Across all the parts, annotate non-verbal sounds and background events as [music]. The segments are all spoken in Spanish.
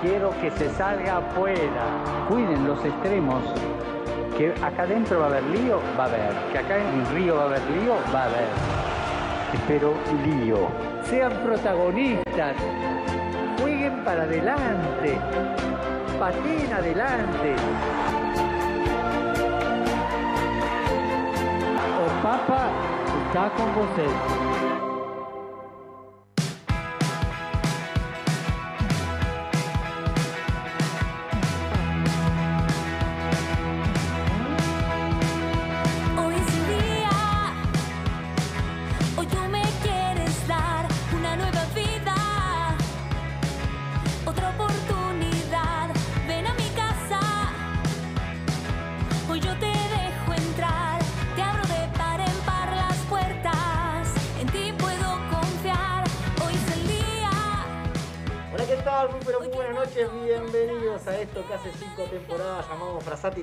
Quiero que se salga afuera. Cuiden los extremos. Que acá adentro va a haber lío, va a haber. Que acá en el río va a haber lío, va a haber. Espero lío. Sean protagonistas. Jueguen para adelante. Pateen adelante. O Papa está con vocês.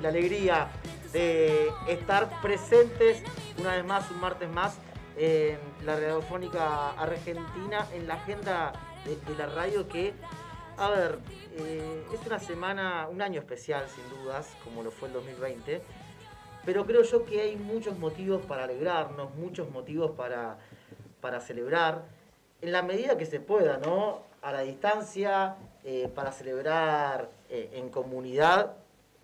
Alegría de estar presentes una vez más, un martes más, en la radiofónica argentina, en la agenda de, de la radio que, a ver, eh, es una semana, un año especial sin dudas, como lo fue el 2020, pero creo yo que hay muchos motivos para alegrarnos, muchos motivos para, para celebrar, en la medida que se pueda, ¿no? A la distancia, eh, para celebrar eh, en comunidad,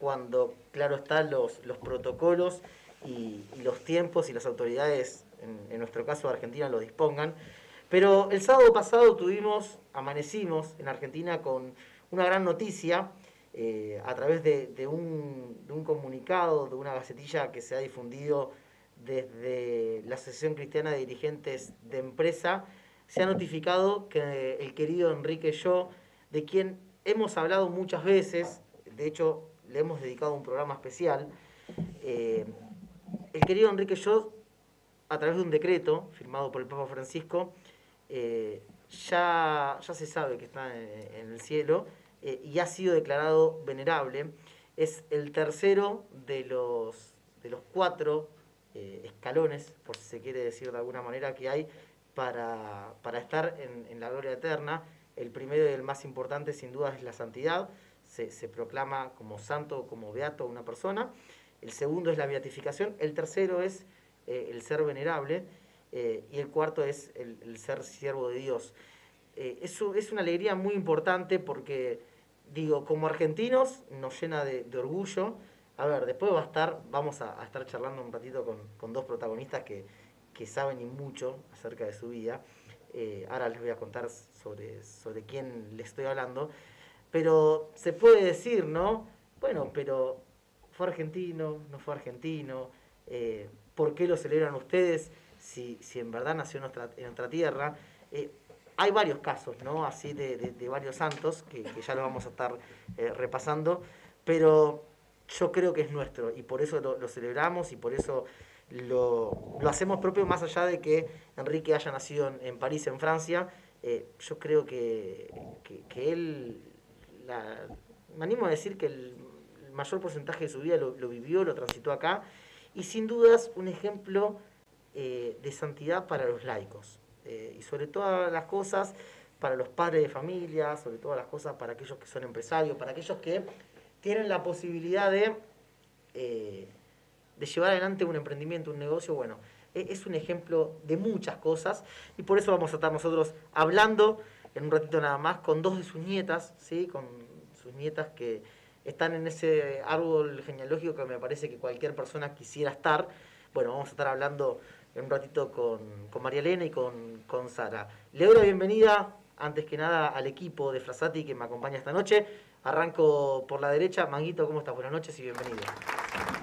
cuando, claro están los, los protocolos y, los tiempos y las autoridades, en, nuestro caso Argentina, lo dispongan. Pero el sábado pasado tuvimos, amanecimos en Argentina con una gran noticia eh, a través de, de un, de un comunicado, de una gacetilla que se ha difundido desde la Asociación Cristiana de Dirigentes de Empresa, se ha notificado que el querido Enrique Yo, de quien hemos hablado muchas veces, de hecho le hemos dedicado un programa especial, eh, el querido Enrique Yo, a través de un decreto firmado por el Papa Francisco, eh, ya, ya se sabe que está en, el cielo eh, y ha sido declarado venerable. Es el tercero de los, de los cuatro escalones, por si se quiere decir de alguna manera, que hay para, para estar en, en la gloria eterna. El primero y el más importante, sin duda, es la santidad. Se, se proclama como santo, como beato a una persona. El segundo es la beatificación. El tercero es eh, el ser venerable. eh, y el cuarto es el, el ser siervo de Dios. Eh, eso es una alegría muy importante porque, digo, como argentinos nos llena de, de orgullo. A ver, después va a estar, vamos a, a estar charlando un ratito con, con dos protagonistas que, que saben y mucho acerca de su vida. Eh, ahora les voy a contar sobre, sobre quién le estoy hablando. Pero se puede decir, ¿no? Bueno, pero fue argentino, no fue argentino, eh, ¿por qué lo celebran ustedes si, si en verdad nació en nuestra, en nuestra tierra? Eh, hay varios casos, ¿no? Así de, de- varios santos, que, ya lo vamos a estar eh, repasando, pero yo creo que es nuestro y por eso lo, celebramos y por eso lo, lo hacemos propio, más allá de que Enrique haya nacido en, París, en Francia, yo creo que, que él, la- me animo a decir que el, mayor porcentaje de su vida lo, vivió, lo transitó acá, y sin dudas un ejemplo eh, de santidad para los laicos, eh, y sobre todas las cosas para los padres de familia, sobre todas las cosas para aquellos que son empresarios, para aquellos que tienen la posibilidad de, eh, de llevar adelante un emprendimiento, un negocio, bueno, e- es un ejemplo de muchas cosas y por eso vamos a estar nosotros hablando en un ratito nada más con dos de sus nietas, ¿sí? con nietas que están en ese árbol genealógico que me parece que cualquier persona quisiera estar. Bueno, vamos a estar hablando en un ratito con, María Elena y con, con Sara. Le doy la bienvenida, antes que nada, al equipo de Frasati que me acompaña esta noche. Arranco por la derecha. Manguito, ¿cómo estás? Buenas noches y bienvenido.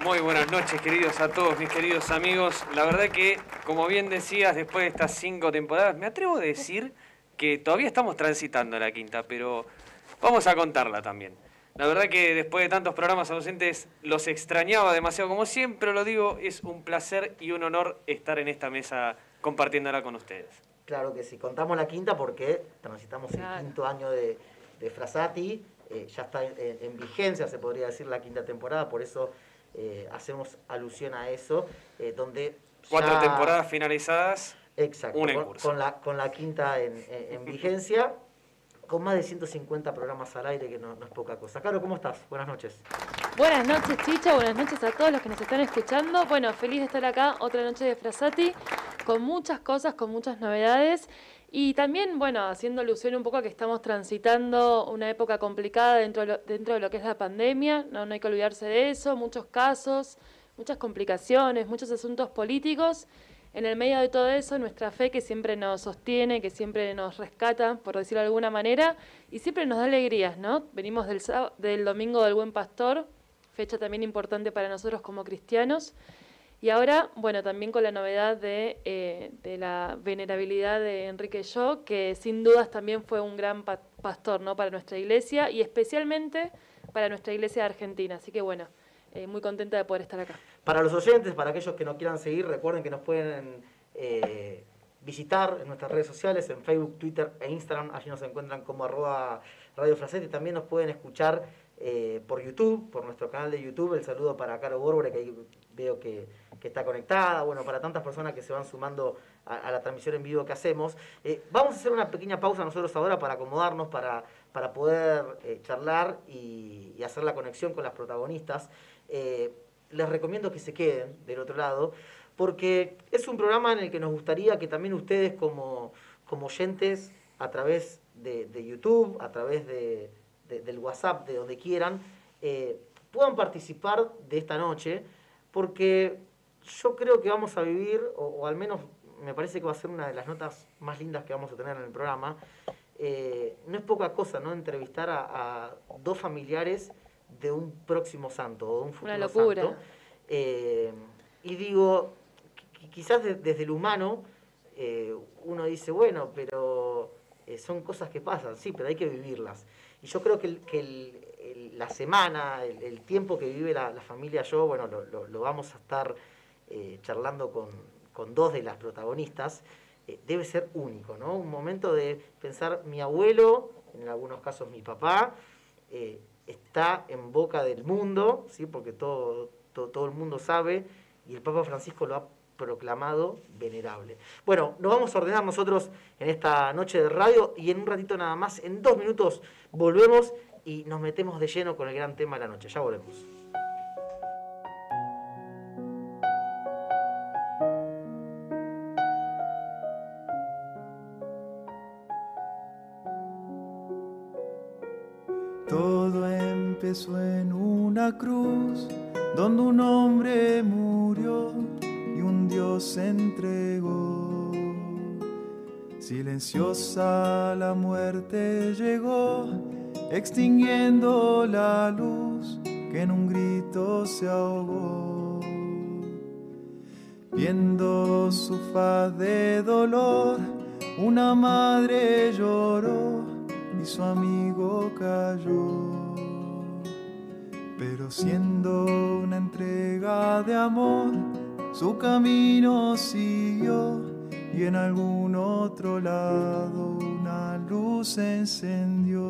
Muy buenas noches, queridos a todos mis queridos amigos. La verdad que, como bien decías, después de estas cinco temporadas, me atrevo a decir que todavía estamos transitando la quinta, pero vamos a contarla también. La verdad que después de tantos programas ausentes los extrañaba demasiado. Como siempre lo digo, es un placer y un honor estar en esta mesa compartiéndola con ustedes. Claro que sí, contamos la quinta porque transitamos Claro. el quinto año de, de Frasati, eh, ya está en, en vigencia, se podría decir, la quinta temporada, por eso eh, hacemos alusión a eso, eh, donde... Cuatro ya- temporadas finalizadas. Exacto, una en con, curso. con la, con la quinta en, en- en vigencia, con más de 150 programas al aire, que no, es poca cosa. Caro, ¿cómo estás? Buenas noches. Buenas noches, Chicha. Buenas noches a todos los que nos están escuchando. Bueno, feliz de estar acá, otra noche de Frasati, con muchas cosas, con muchas novedades. Y también, bueno, haciendo alusión un poco a que estamos transitando una época complicada dentro de lo, dentro de lo que es la pandemia. No, no hay que olvidarse de eso. Muchos casos, muchas complicaciones, muchos asuntos políticos. En el medio de todo eso, nuestra fe que siempre nos sostiene, que siempre nos rescata, por decirlo de alguna manera, y siempre nos da alegrías, ¿no? Venimos del, del Domingo del Buen Pastor, fecha también importante para nosotros como cristianos, y ahora, bueno, también con la novedad de, eh, la venerabilidad de Enrique Yo, que sin dudas también fue un gran pa- pastor, ¿no? Para nuestra iglesia y especialmente para nuestra iglesia de Argentina. Así que bueno, eh, muy contenta de poder estar acá. Para los oyentes, para aquellos que nos quieran seguir, recuerden que nos pueden eh, visitar en nuestras redes sociales, en Facebook, Twitter e Instagram. Allí nos encuentran como arroba Radio Fracete. También nos pueden escuchar eh, por YouTube, por nuestro canal de YouTube. El saludo para Caro Borbore, que ahí veo que, está conectada. Bueno, para tantas personas que se van sumando a, la transmisión en vivo que hacemos. Vamos a hacer una pequeña pausa nosotros ahora para acomodarnos, para, para poder charlar y hacer la conexión con las protagonistas. Eh, les recomiendo que se queden del otro lado, porque es un programa en el que nos gustaría que también ustedes como, como oyentes, a través de, de YouTube, a través de, de- del WhatsApp, de donde quieran, eh, puedan participar de esta noche, porque yo creo que vamos a vivir, o, al menos me parece que va a ser una de las notas más lindas que vamos a tener en el programa, eh, no es poca cosa, ¿no? Entrevistar a dos familiares de un próximo santo o de un futuro Una locura. santo. Eh, y digo, qui- quizás de- desde el humano eh, uno dice, bueno, pero eh, son cosas que pasan, sí, pero hay que vivirlas. Y yo creo que, el- que el- el- la semana, el, tiempo que vive la, la familia yo, bueno, lo, lo- lo vamos a estar charlando con, con dos de las protagonistas, debe ser único, ¿no? Un momento de pensar, mi abuelo, en algunos casos mi papá, eh, está en boca del mundo, ¿sí? porque todo, todo, todo el mundo sabe, y el Papa Francisco lo ha proclamado venerable. Bueno, nos vamos a ordenar nosotros en esta noche de radio y en un ratito nada más, en dos minutos, volvemos y nos metemos de lleno con el gran tema de la noche. Ya volvemos. Donde un hombre murió y un Dios se entregó. Silenciosa la muerte llegó, extinguiendo la luz que en un grito se ahogó. Viendo su faz de dolor, una madre lloró y su amigo cayó. Siendo una entrega de amor, su camino siguió y en algún otro lado una luz encendió.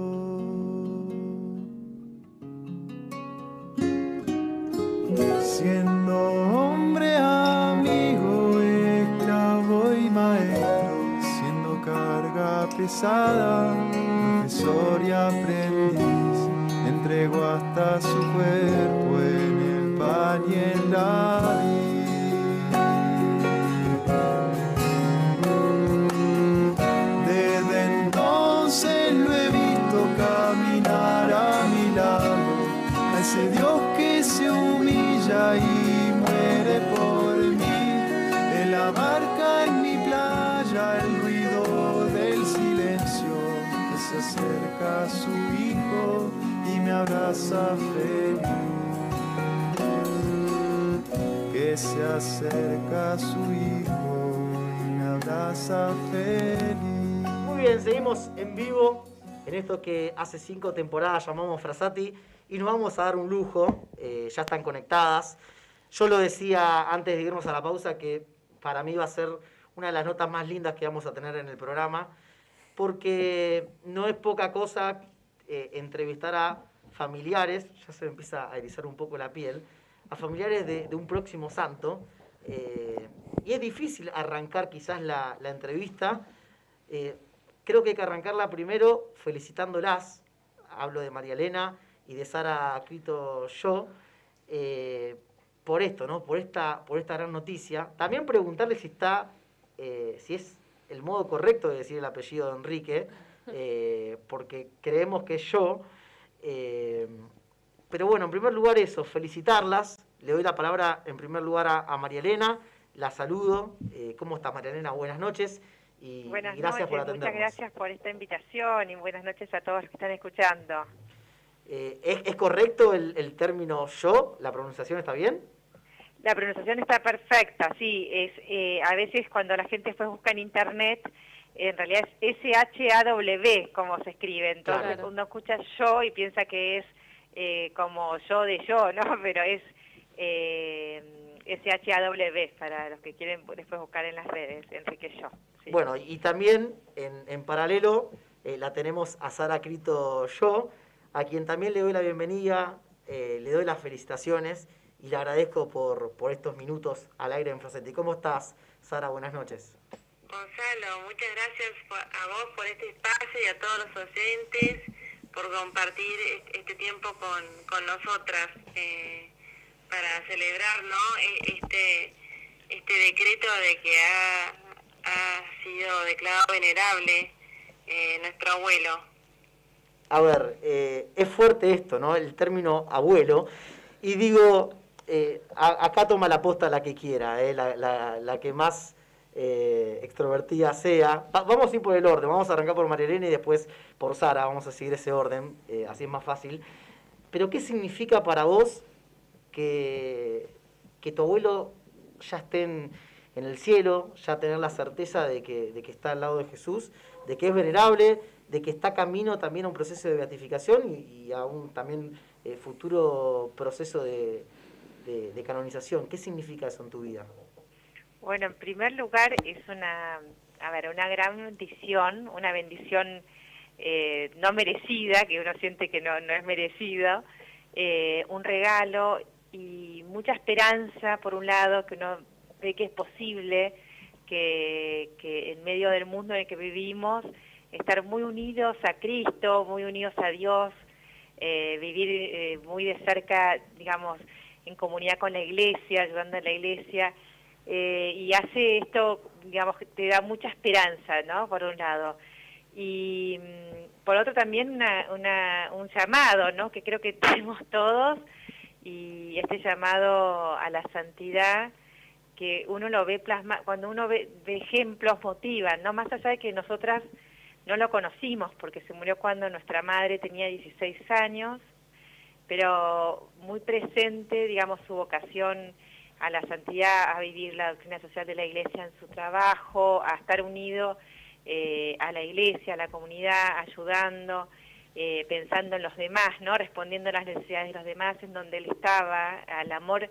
Siendo hombre, amigo, esclavo y maestro, siendo carga pesada, profesor y aprendiz, entregó hasta su cuerpo en el pan y en la abraza feliz. Que se acerca a su hijo y abraza feliz. Muy bien, seguimos en vivo en esto que hace cinco temporadas llamamos Frasati y nos vamos a dar un lujo, eh, ya están conectadas. Yo lo decía antes de irnos a la pausa que para mí va a ser una de las notas más lindas que vamos a tener en el programa, porque no es poca cosa eh, entrevistar a familiares, ya se me empieza a erizar un poco la piel, a familiares de, un próximo santo. eh, y es difícil arrancar quizás la, la entrevista. Eh, creo que hay que arrancarla primero felicitándolas. Hablo de María Elena y de Sara Crito yo. eh, por esto, ¿no? Por esta, por esta gran noticia. También preguntarle si está, si es el modo correcto de decir el apellido de Enrique, porque creemos que yo. Eh, pero bueno, en primer lugar eso, felicitarlas. Le doy la palabra en primer lugar a, a María Elena. La saludo. Eh, ¿Cómo estás, María Elena? Buenas noches. Y, Buenas y gracias noches, por atendernos. muchas gracias por esta invitación y buenas noches a todos los que están escuchando. Eh, ¿es, es correcto el, el término yo? ¿La pronunciación está bien? La pronunciación está perfecta, sí, es eh, a veces cuando la gente después busca en internet, en realidad es S-H-A-W como se escribe, entonces Claro. uno escucha yo y piensa que es eh, como yo de yo, [laughs] ¿no? Pero es eh, S-H-A-W para los que quieren después buscar en las redes, Enrique Yo. sí. Bueno, y también en, en paralelo eh, la tenemos a Sara Crito yo, a quien también le doy la bienvenida, eh, le doy las felicitaciones y le agradezco por, por estos minutos al aire en Frasetti. ¿Cómo estás, Sara? Buenas noches. Gonzalo, muchas gracias a vos por este espacio y a todos los oyentes por compartir est- este tiempo con, con nosotras eh, para celebrar ¿no? E- este, este decreto de que ha, ha sido declarado venerable eh, nuestro abuelo. A ver, eh, es fuerte esto, ¿no? El término abuelo. Y digo, eh, a- acá toma la posta la que quiera, la, la- la que más eh, extrovertida sea. Va- vamos a ir por el orden, vamos a arrancar por María Elena y después por Sara, vamos a seguir ese orden, eh, así es más fácil. Pero ¿qué significa para vos que, tu abuelo ya esté en, el cielo, ya tener la certeza de que, está al lado de Jesús, de que es venerable, de que está camino también a un proceso de beatificación y, a un también eh, futuro proceso de, de- de canonización? ¿Qué significa eso en tu vida? Bueno, en primer lugar es una, a ver, una gran bendición, una bendición eh, no merecida, que uno siente que no, no es merecido, eh, un regalo y mucha esperanza, por un lado, que uno ve que es posible que, en medio del mundo en el que vivimos, estar muy unidos a Cristo, muy unidos a Dios, eh, vivir eh, muy de cerca, digamos, en comunidad con la iglesia, ayudando a la iglesia, eh, y hace esto, digamos, que te da mucha esperanza, ¿no? Por un lado. Y mm, por otro también una, una, un llamado, ¿no? Que creo que [laughs] tenemos todos, y este llamado a la santidad, que uno lo ve plasma, cuando uno ve, ve ejemplos motivan, ¿no? Más allá de que nosotras no lo conocimos, porque se murió cuando nuestra madre tenía 16 años, pero muy presente, digamos, su vocación a la santidad, a vivir la doctrina social de la iglesia en su trabajo, a estar unido eh, a la iglesia, a la comunidad, ayudando, eh, pensando en los demás, ¿no? Respondiendo a las necesidades de los demás, en donde él estaba, al amor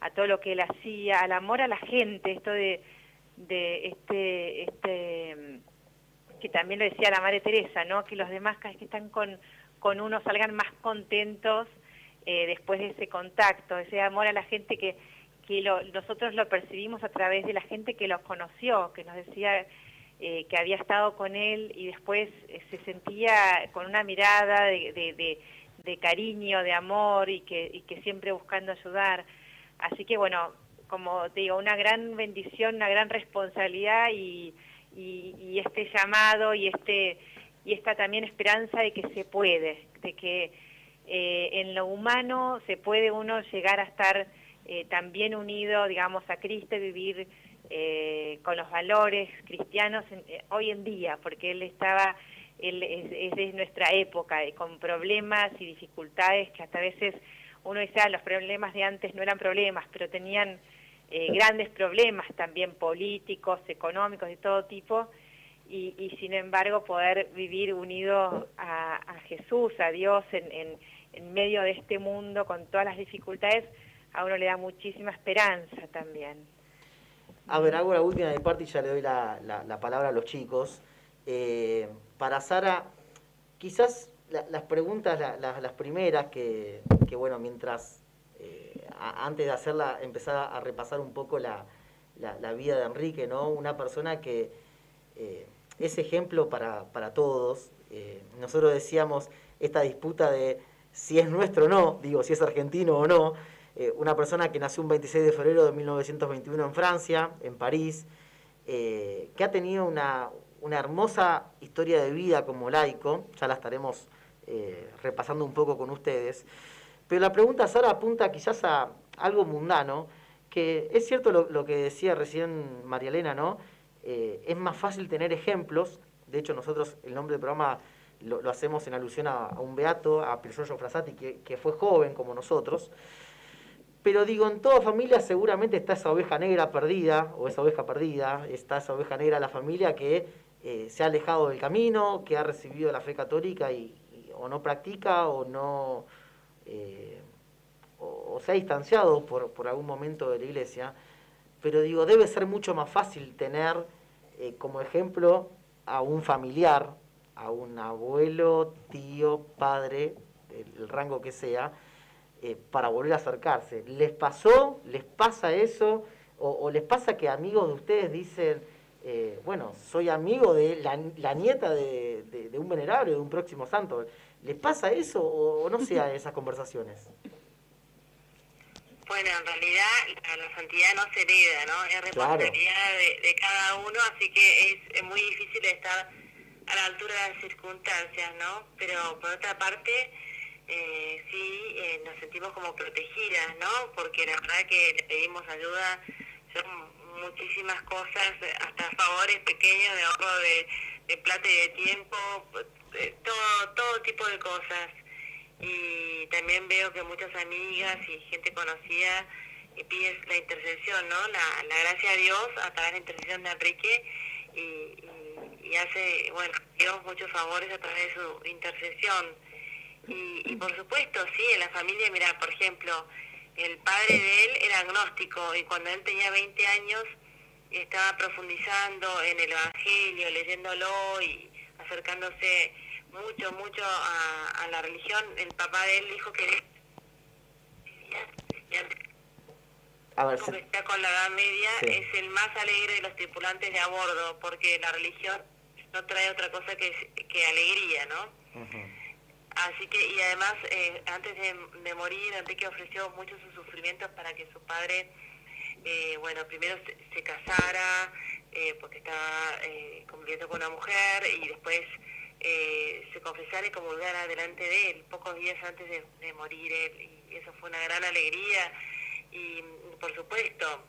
a todo lo que él hacía, al amor a la gente, esto de, de este, este, que también lo decía la Madre Teresa, ¿no? Que los demás cada vez que están con, con uno salgan más contentos eh, después de ese contacto, ese amor a la gente que, que lo- nosotros lo percibimos a través de la gente que lo conoció, que nos decía eh, que había estado con él y después eh, se sentía con una mirada de, de, de- de cariño, de amor y que, y que siempre buscando ayudar. Así que bueno, como te digo, una gran bendición, una gran responsabilidad y este llamado y este y esta también esperanza de que se puede, de que eh, en lo humano se puede uno llegar a estar eh, también unido, digamos, a Cristo y vivir eh, con los valores cristianos en- eh, hoy en día, porque él estaba, él es, nuestra época, con problemas y dificultades que hasta a veces uno dice, ah, los problemas de antes no eran problemas, pero tenían grandes problemas también políticos, económicos, de todo tipo, y, sin embargo poder vivir unidos a, a Jesús, a Dios en, en, en medio de este mundo con todas las dificultades, a uno le da muchísima esperanza también. A ver, hago la última de mi parte y ya le doy la, la- la palabra a los chicos. Eh, para Sara, quizás la- las preguntas, la- la- las primeras que, bueno, mientras, eh, antes de hacerla, empezar a, repasar un poco la, vida de Enrique, ¿no? Una persona que eh, es ejemplo para, para todos. Nosotros decíamos esta disputa de si es nuestro o no, digo, si es argentino o no. Eh, una persona que nació un 26 de febrero de 1921 en Francia, en París, eh, que ha tenido una, una hermosa historia de vida como laico, ya la estaremos eh, repasando un poco con ustedes. Pero la pregunta, Sara, apunta quizás a algo mundano, que es cierto lo, que decía recién María Elena, ¿no? Es más fácil tener ejemplos, de hecho nosotros el nombre del programa lo, lo hacemos en alusión a, un beato, a Giorgio Frassati, que, que fue joven como nosotros, pero digo, en toda familia seguramente está esa oveja negra perdida, o esa oveja perdida, está esa oveja negra de la familia que eh, se ha alejado del camino, que ha recibido la fe católica y, o no practica o no eh, o se ha distanciado por, por algún momento de la iglesia. Pero digo, debe ser mucho más fácil tener eh, como ejemplo a un familiar, a un abuelo, tío, padre, el, el rango que sea, eh, para volver a acercarse. ¿Les pasó? ¿Les pasa eso? ¿O, o les pasa que amigos de ustedes dicen, eh, bueno, soy amigo de la, la nieta de, de- de un venerable, de un próximo santo? ¿Les pasa eso o, o no se dan esas conversaciones? Bueno, en realidad la, la santidad no se hereda, ¿no? Es responsabilidad de, de cada uno, así que es, es muy difícil estar a la altura de las circunstancias, ¿no? Pero por otra parte, eh, sí eh, nos sentimos como protegidas, ¿no? Porque la verdad que le pedimos ayuda, son muchísimas cosas, hasta favores pequeños de ahorro de, de plata y de tiempo, todo, todo tipo de cosas y también veo que muchas amigas y gente conocida piden la intercesión, ¿no? La, la gracia de Dios a través de la intercesión de Enrique y, y- y hace, bueno, Dios muchos favores a través de su intercesión. Y, y por supuesto, sí, en la familia, mira, por ejemplo, el padre de él era agnóstico y cuando él tenía 20 años estaba profundizando en el Evangelio, leyéndolo y acercándose mucho, mucho a, a la religión. El papá de él dijo que A ver, se- está con la Edad Media Sí. es el más alegre de los tripulantes de a bordo, porque la religión no trae otra cosa que, que alegría, ¿no? Ujú. Así que, y además, eh, antes de, de morir, Enrique ofreció muchos sus sufrimientos para que su padre, eh, bueno, primero se, se casara, eh, porque estaba eh, conviviendo con una mujer, y después eh, se confesara y comulgara delante de él, pocos días antes de, morir él, y eso fue una gran alegría. Y, por supuesto,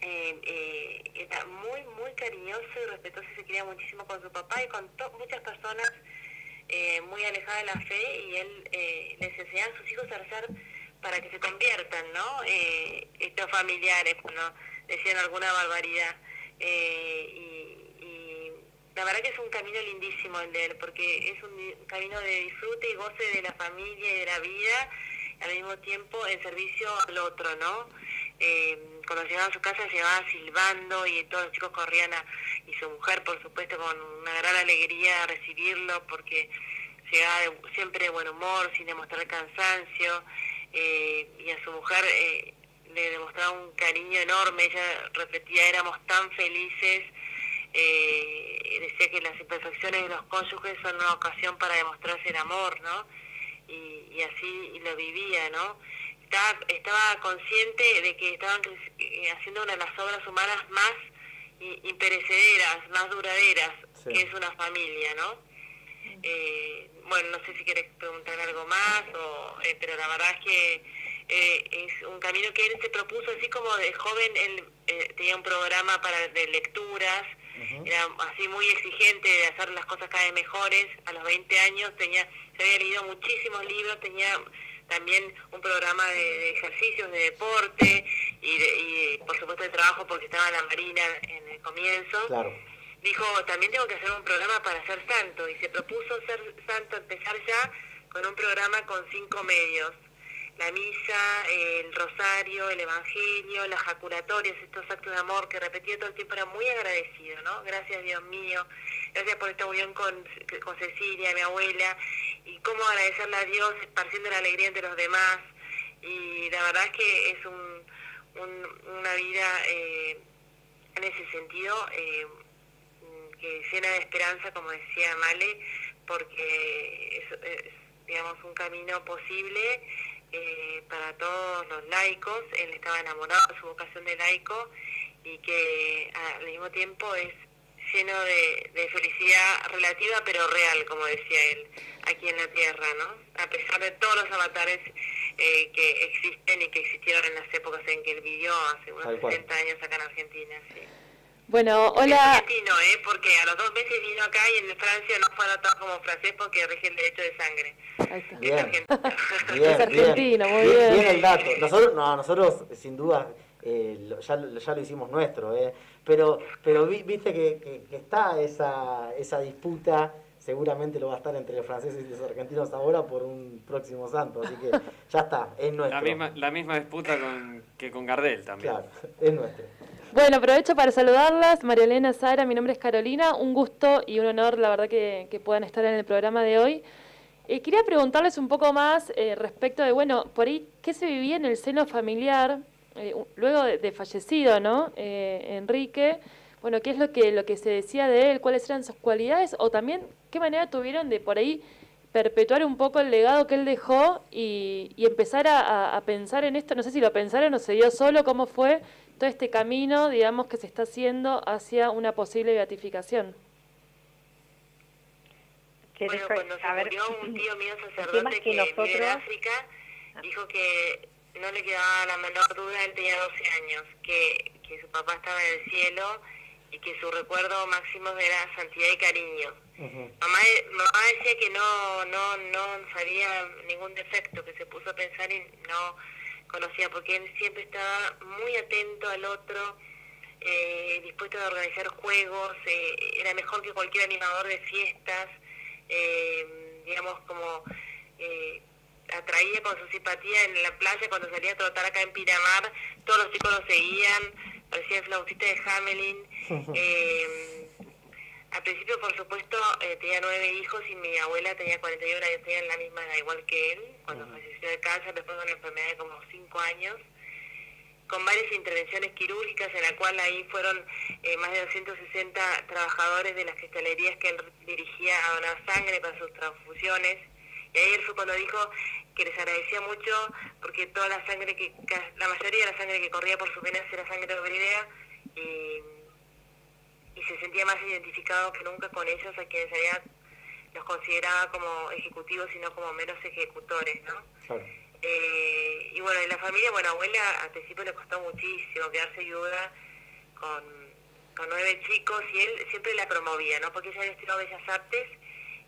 eh, eh, era muy, muy cariñoso y respetuoso y se quería muchísimo con su papá y con muchas personas eh, muy alejadas de la fe y él eh, les enseñaba a sus hijos rezar para que se conviertan, ¿no? Eh, estos familiares, cuando decían alguna barbaridad. Eh, y, y la verdad que es un camino lindísimo el de él, porque es un camino de disfrute y goce de la familia y de la vida, al mismo tiempo en servicio al otro, ¿no? Eh, cuando llegaba a su casa llegaba silbando y todos los chicos corrían a, y su mujer por supuesto con una gran alegría a recibirlo porque llegaba de- siempre de buen humor, sin demostrar cansancio eh, y a su mujer eh, le demostraba un cariño enorme, ella repetía éramos tan felices, eh, decía que las imperfecciones de los cónyuges son una ocasión para demostrarse el amor, ¿no? Y, y así lo vivía, ¿no? Estaba, estaba consciente de que estaban eh, haciendo una de las obras humanas más imperecederas, más duraderas, Sí. que es una familia, ¿no? Eh, bueno, no sé si quieres preguntar algo más, o, eh, pero la verdad es que eh, es un camino que él se propuso, así como de joven, él eh, tenía un programa para de lecturas, era así muy exigente de hacer las cosas cada vez mejores, a los 20 años tenía, se había leído muchísimos libros, tenía también un programa de, de ejercicios, de deporte y, de- y, por supuesto de trabajo porque estaba en la marina en el comienzo Claro. dijo, también tengo que hacer un programa para ser santo, y se propuso ser santo, empezar ya con un programa con cinco medios. La misa, el rosario, el evangelio, las jaculatorias, estos actos de amor que repetía todo el tiempo, era muy agradecido, ¿no? Gracias Dios mío, gracias por esta unión con, con Cecilia, mi abuela, y cómo agradecerle a Dios esparciendo la alegría entre los demás. Y la verdad es que es un, un- una vida eh, en ese sentido eh, que llena de esperanza, como decía Male, porque es, digamos, un camino posible eh, para todos los laicos. Él estaba enamorado de su vocación de laico y que al mismo tiempo es lleno de, de felicidad relativa pero real, como decía él, aquí en la Tierra, ¿no? A pesar de todos los avatares eh, que existen y que existieron en las épocas en que él vivió, hace unos Tal cual. 60 años acá en Argentina, sí. Bueno, Es hola. argentino, ¿eh? Porque a los dos meses vino acá y en Francia no fue anotado como francés porque rige el derecho de sangre. Ahí está. [laughs] Bien. Es argentino. Bien, Es argentino, muy bien. bien. Bien el dato. Nosotros, no, nosotros sin duda eh, lo- ya, lo- ya lo hicimos nuestro, eh. pero, pero vi- viste que, que- que está esa, esa disputa, seguramente lo va a estar entre los franceses y los argentinos ahora por un próximo santo, así que ya está, es nuestro. La misma, la misma disputa con, que con Gardel también. Claro, es nuestro. Bueno, aprovecho para saludarlas. María Elena, Sara, mi nombre es Carolina. Un gusto y un honor, la verdad, que, puedan estar en el programa de hoy. Eh, quería preguntarles un poco más eh, respecto de, bueno, por ahí, ¿qué se vivía en el seno familiar eh, luego de, fallecido, ¿no? Enrique. Bueno, ¿qué es lo que, lo que se decía de él? ¿Cuáles eran sus cualidades? O también, ¿qué manera tuvieron de por ahí perpetuar un poco el legado que él dejó y, y empezar a- a pensar en esto? No sé si lo pensaron o se dio solo, ¿cómo fue todo este camino, digamos, que se está haciendo hacia una posible beatificación? Bueno, cuando se murió un [laughs] tío mío sacerdote que que, vive en nosotros- África, dijo que no le quedaba la menor duda, él tenía 12 años, que, que su papá estaba en el cielo y que su recuerdo máximo era santidad y cariño. Ujú. Mamá, mamá decía que no, no, no sabía ningún defecto, que se puso a pensar y no conocía, porque él siempre estaba muy atento al otro, eh, dispuesto a organizar juegos, eh, era mejor que cualquier animador de fiestas, eh, digamos como eh, atraía con su simpatía en la playa cuando salía a trotar acá en Pinamar, todos los chicos lo seguían, parecía el flautista de Hamelin. [laughs] al principio, por supuesto, eh, tenía nueve hijos y mi abuela tenía 41 años, tenía la misma edad igual que él, cuando falleció de cáncer, después de una enfermedad de como cinco años, con varias intervenciones quirúrgicas, en la cual ahí fueron eh, más de 260 trabajadores de las cristalerías que él dirigía a donar sangre para sus transfusiones. Y ahí él fue cuando dijo que les agradecía mucho porque toda la sangre que, la mayoría de la sangre que corría por sus venas era sangre obrerea y y se sentía más identificado que nunca con ellos, a quienes había los consideraba como ejecutivos y no como meros ejecutores, ¿no? Claro. Eh, y bueno, en la familia, bueno, abuela al principio le costó muchísimo quedarse viuda con, con nueve chicos y él siempre la promovía, ¿no? Porque ella había estudiado Bellas Artes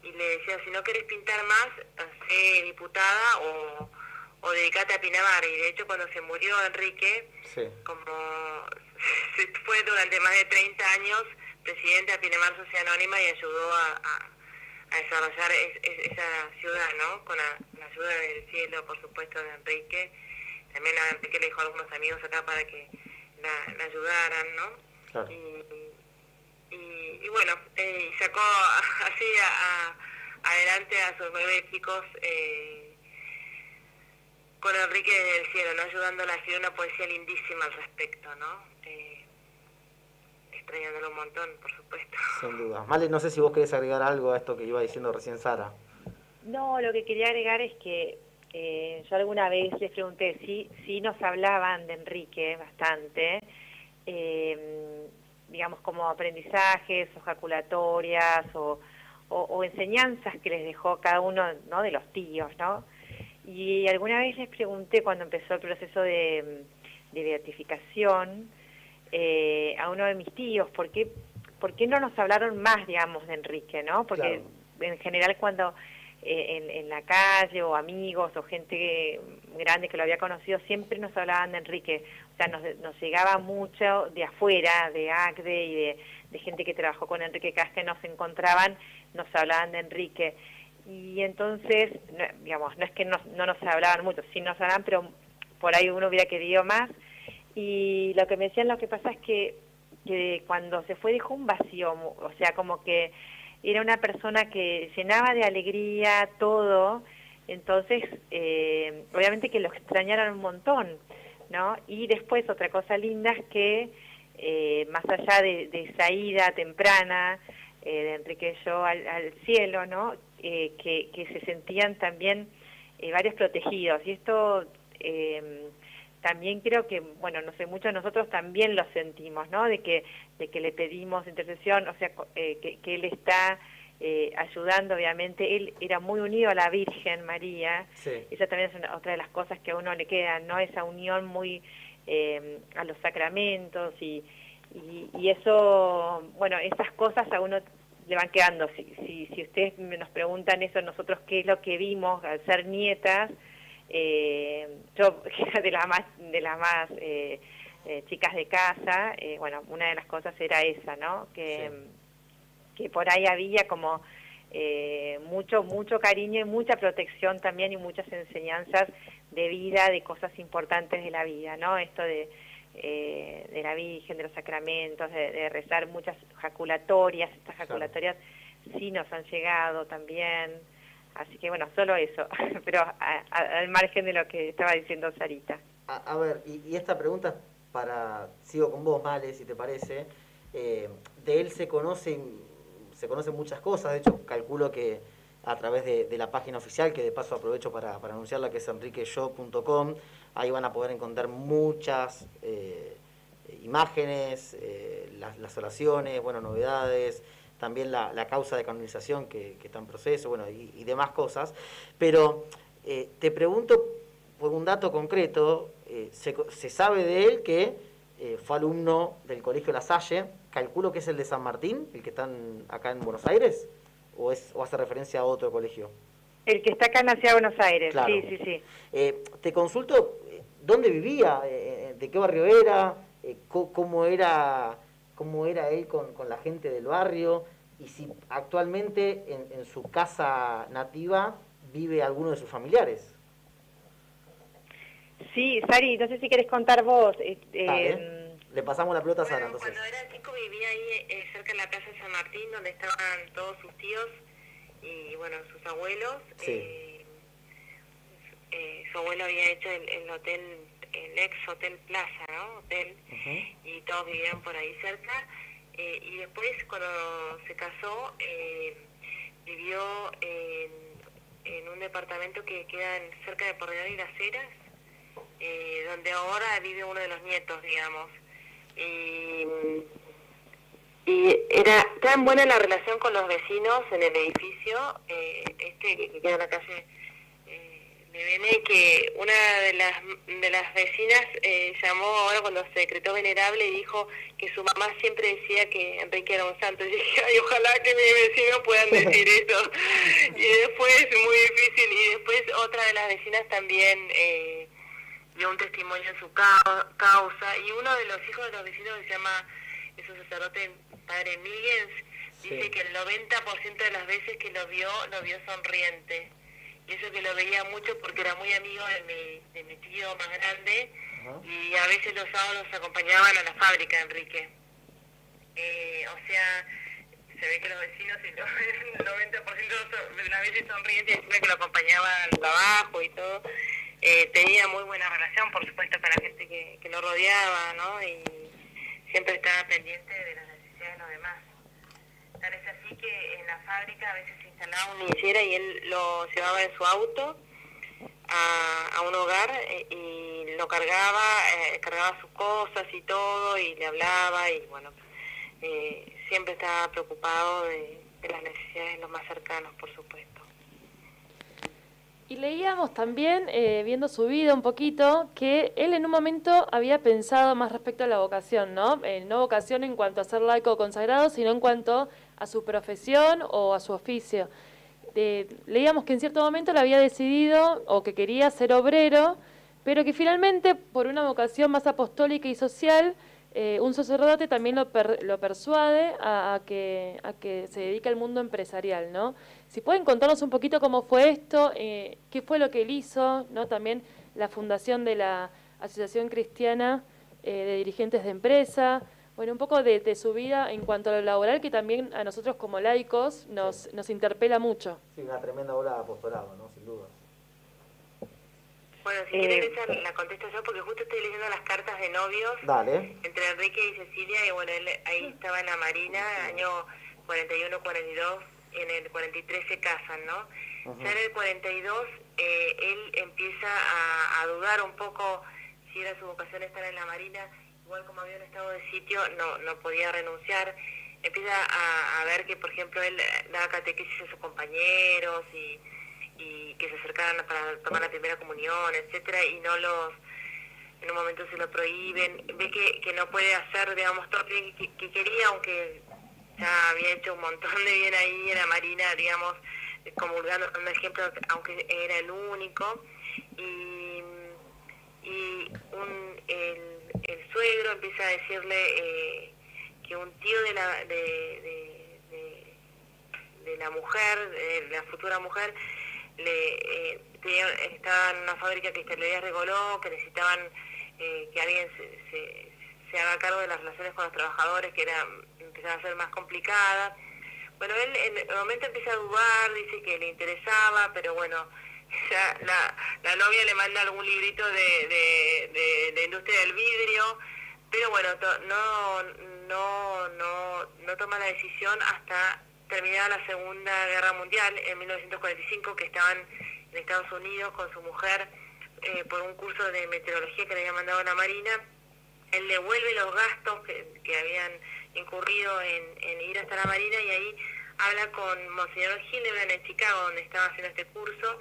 y le decía, si no querés pintar más, sé diputada o, o dedicate a Pinamar. Y de hecho cuando se murió Enrique, Sí. como fue durante más de 30 años presidente de Pinamar Sociedad Anónima y ayudó a, a- a desarrollar es- es- esa ciudad, ¿no? Con la, la ayuda del cielo, por supuesto, de Enrique. También a Enrique le dejó a algunos amigos acá para que la, la ayudaran, ¿no? Claro. Y, y, y bueno, eh, sacó [laughs] así a- a- adelante a sus nueve chicos eh, con Enrique del Cielo, ¿no? Ayudándola a escribir una poesía lindísima al respecto, ¿no? Eh, extrañándolo un montón, por supuesto. [laughs] Sin duda. Male, no sé si vos querés agregar algo a esto que iba diciendo recién Sara. No, lo que quería agregar es que eh, yo alguna vez les pregunté si, si nos hablaban de Enrique bastante, eh, digamos como aprendizajes o jaculatorias o, o- o enseñanzas que les dejó cada uno ¿no? de los tíos, ¿no? Y alguna vez les pregunté cuando empezó el proceso de, de beatificación eh, a uno de mis tíos, ¿por qué, ¿por qué no nos hablaron más, digamos, de Enrique, ¿no? Porque en general cuando eh, en, en la calle o amigos o gente que- grande que lo había conocido siempre nos hablaban de Enrique. O sea, nos, nos llegaba mucho de afuera, de ACDE y de, de gente que trabajó con Enrique Casque nos encontraban, nos hablaban de Enrique. Y entonces, no, digamos, no es que no, no nos hablaban mucho, sí nos hablaban, pero por ahí uno hubiera querido más. Y lo que me decían, lo que pasa es que, que cuando se fue dejó un vacío, o sea, como que era una persona que llenaba de alegría todo, entonces, eh, obviamente que lo extrañaron un montón, ¿no? Y después otra cosa linda es que, eh, más allá de, esa ida temprana eh, de Enrique y yo al, al cielo, ¿no? Eh, que, que, se sentían también eh, varios protegidos. Y esto eh, también creo que, bueno, no sé, muchos de nosotros también lo sentimos, ¿no? De que, de que le pedimos intercesión, o sea, eh, que, que él está eh, ayudando, obviamente, él era muy unido a la Virgen María, Sí. esa también es una- otra de las cosas que a uno le quedan, ¿no? Esa unión muy eh, a los sacramentos y, y, y eso, bueno, esas cosas a uno le van quedando. Si, si, si ustedes nos preguntan eso, nosotros qué es lo que vimos al ser nietas, eh, yo que [laughs] era de las más, de las más eh, eh, chicas de casa, eh, bueno, una de las cosas era esa, ¿no? Que, que por ahí había como eh, mucho, mucho cariño y mucha protección también y muchas enseñanzas de vida, de cosas importantes de la vida, ¿no? Esto de, eh, de la Virgen, de los sacramentos, de, de rezar muchas jaculatorias, estas Claro. jaculatorias sí nos han llegado también, así que bueno, solo eso, [laughs] pero a- al margen de lo que estaba diciendo Sarita. A, a ver, y, y esta pregunta es para, sigo con vos, Male, si te parece. Eh, de él se conocen, se conocen muchas cosas, de hecho calculo que a través de, la página oficial, que de paso aprovecho para, para anunciarla, que es enriqueyo.com, ahí van a poder encontrar muchas eh, imágenes, eh, las, las oraciones, bueno, novedades, también la, la causa de canonización que, que está en proceso, bueno, y, y demás cosas. Pero eh, te pregunto por un dato concreto, eh, se, se sabe de él que eh, fue alumno del Colegio La Salle, calculo que es el de San Martín, el que está acá en Buenos Aires, o, es, o hace referencia a otro colegio. El que está acá en la ciudad de Buenos Aires, Claro. sí, sí, sí. Eh, te consulto, ¿dónde vivía? ¿De qué barrio era? ¿Cómo era cómo era él con, con la gente del barrio? Y si actualmente en, en su casa nativa vive alguno de sus familiares. Sí, Sari, no sé si querés contar vos. eh, Dale. eh, Le pasamos la pelota a Sara, Bueno, entonces. cuando era chico vivía ahí eh, cerca de la Plaza San Martín, donde estaban todos sus tíos y, bueno, sus abuelos. Sí. Eh, eh, su abuelo había hecho el, el hotel, el ex Hotel Plaza, ¿no? Hotel, y todos vivían por ahí cerca. Eh, y después, cuando se casó, eh, vivió en, en un departamento que queda en- cerca de Porredón y Las Heras, eh, donde ahora vive uno de los nietos, digamos. Y, era tan buena la relación con los vecinos en el edificio, eh, este que queda en la calle Nevene, que una de las de las vecinas eh, llamó ahora cuando se decretó venerable y dijo que su mamá siempre decía que Enrique era un santo. Y dije, ay, ojalá que mis vecinos puedan decir [laughs] eso. y después, muy difícil, y después otra de las vecinas también... Eh, dio un testimonio en su cau- causa y uno de los hijos de los vecinos que se llama, es un sacerdote, padre Miguel, dice Sí. que el 90% de las veces que lo vio, lo vio sonriente. Y eso que lo veía mucho porque era muy amigo de mi, de mi tío más grande y a veces los sábados acompañaban a la fábrica, Enrique. Eh, o sea, se ve que los vecinos, [laughs] el 90% de las veces sonrientes, encima que lo acompañaban al trabajo y todo, eh, tenía muy buena relación, por supuesto, con la gente que, que lo rodeaba, ¿no? Y siempre estaba pendiente de las necesidades de los demás. Tal es así que en la fábrica a veces instalaba un niñera y él lo llevaba en su auto a, a un hogar eh, y lo cargaba, eh, cargaba sus cosas y todo y le hablaba y bueno, eh, siempre estaba preocupado de, de las necesidades de los más cercanos, por supuesto. Y leíamos también, eh, viendo su vida un poquito, que él en un momento había pensado más respecto a la vocación, ¿no? Eh, no vocación en cuanto a ser laico consagrado, sino en cuanto a su profesión o a su oficio. Leíamos que en cierto momento lo había decidido o que quería ser obrero, pero que finalmente, por una vocación más apostólica y social, eh, un sacerdote también lo, per- lo persuade a, a que, a que se dedique al mundo empresarial, ¿no? Si pueden contarnos un poquito cómo fue esto, eh, qué fue lo que él hizo, ¿no? También la fundación de la Asociación Cristiana eh, de Dirigentes de Empresa, bueno, un poco de, de su vida en cuanto a lo laboral, que también a nosotros como laicos nos, nos interpela mucho. Sí, una tremenda obra de apostolado, ¿no? Sin duda. Bueno, si Eh, querés esa la contesto yo porque justo estoy leyendo las cartas de novios Dale. entre Enrique y Cecilia y bueno, él ahí estaba en la Marina, año 41-42, en el 43 se casan, ¿no? Ya en el 42 eh, él empieza a, a dudar un poco si era su vocación estar en la Marina, igual como había un estado de sitio, no, no podía renunciar. Empieza a, a ver que, por ejemplo, él daba catequesis a sus compañeros y, y que se acercaran para tomar la primera comunión, etcétera, y no los en un momento se lo prohíben, ve que, que no puede hacer, digamos, todo lo que, que quería, aunque ya había hecho un montón de bien ahí en la Marina, digamos, comulgando un ejemplo, aunque era el único, y, y un, el, el suegro empieza a decirle eh, que un tío de la, de, la mujer, de la futura mujer, le eh, estaba en una fábrica que cristalería regoló, que necesitaban eh, que alguien se, se, se haga cargo de las relaciones con los trabajadores, que era, empezaban a ser más complicadas. Bueno, él en el momento empieza a dudar, dice que le interesaba, pero bueno, ya la, la novia le manda algún librito de, de, de, industria del vidrio, pero bueno, to- no, no, no, no toma la decisión hasta terminada la Segunda Guerra Mundial en 1945, que estaban en Estados Unidos con su mujer eh, por un curso de meteorología que le había mandado la Marina. Él devuelve los gastos que, que habían incurrido en, en ir hasta la Marina y ahí habla con Monseñor Hildebrand en Chicago, donde estaba haciendo este curso,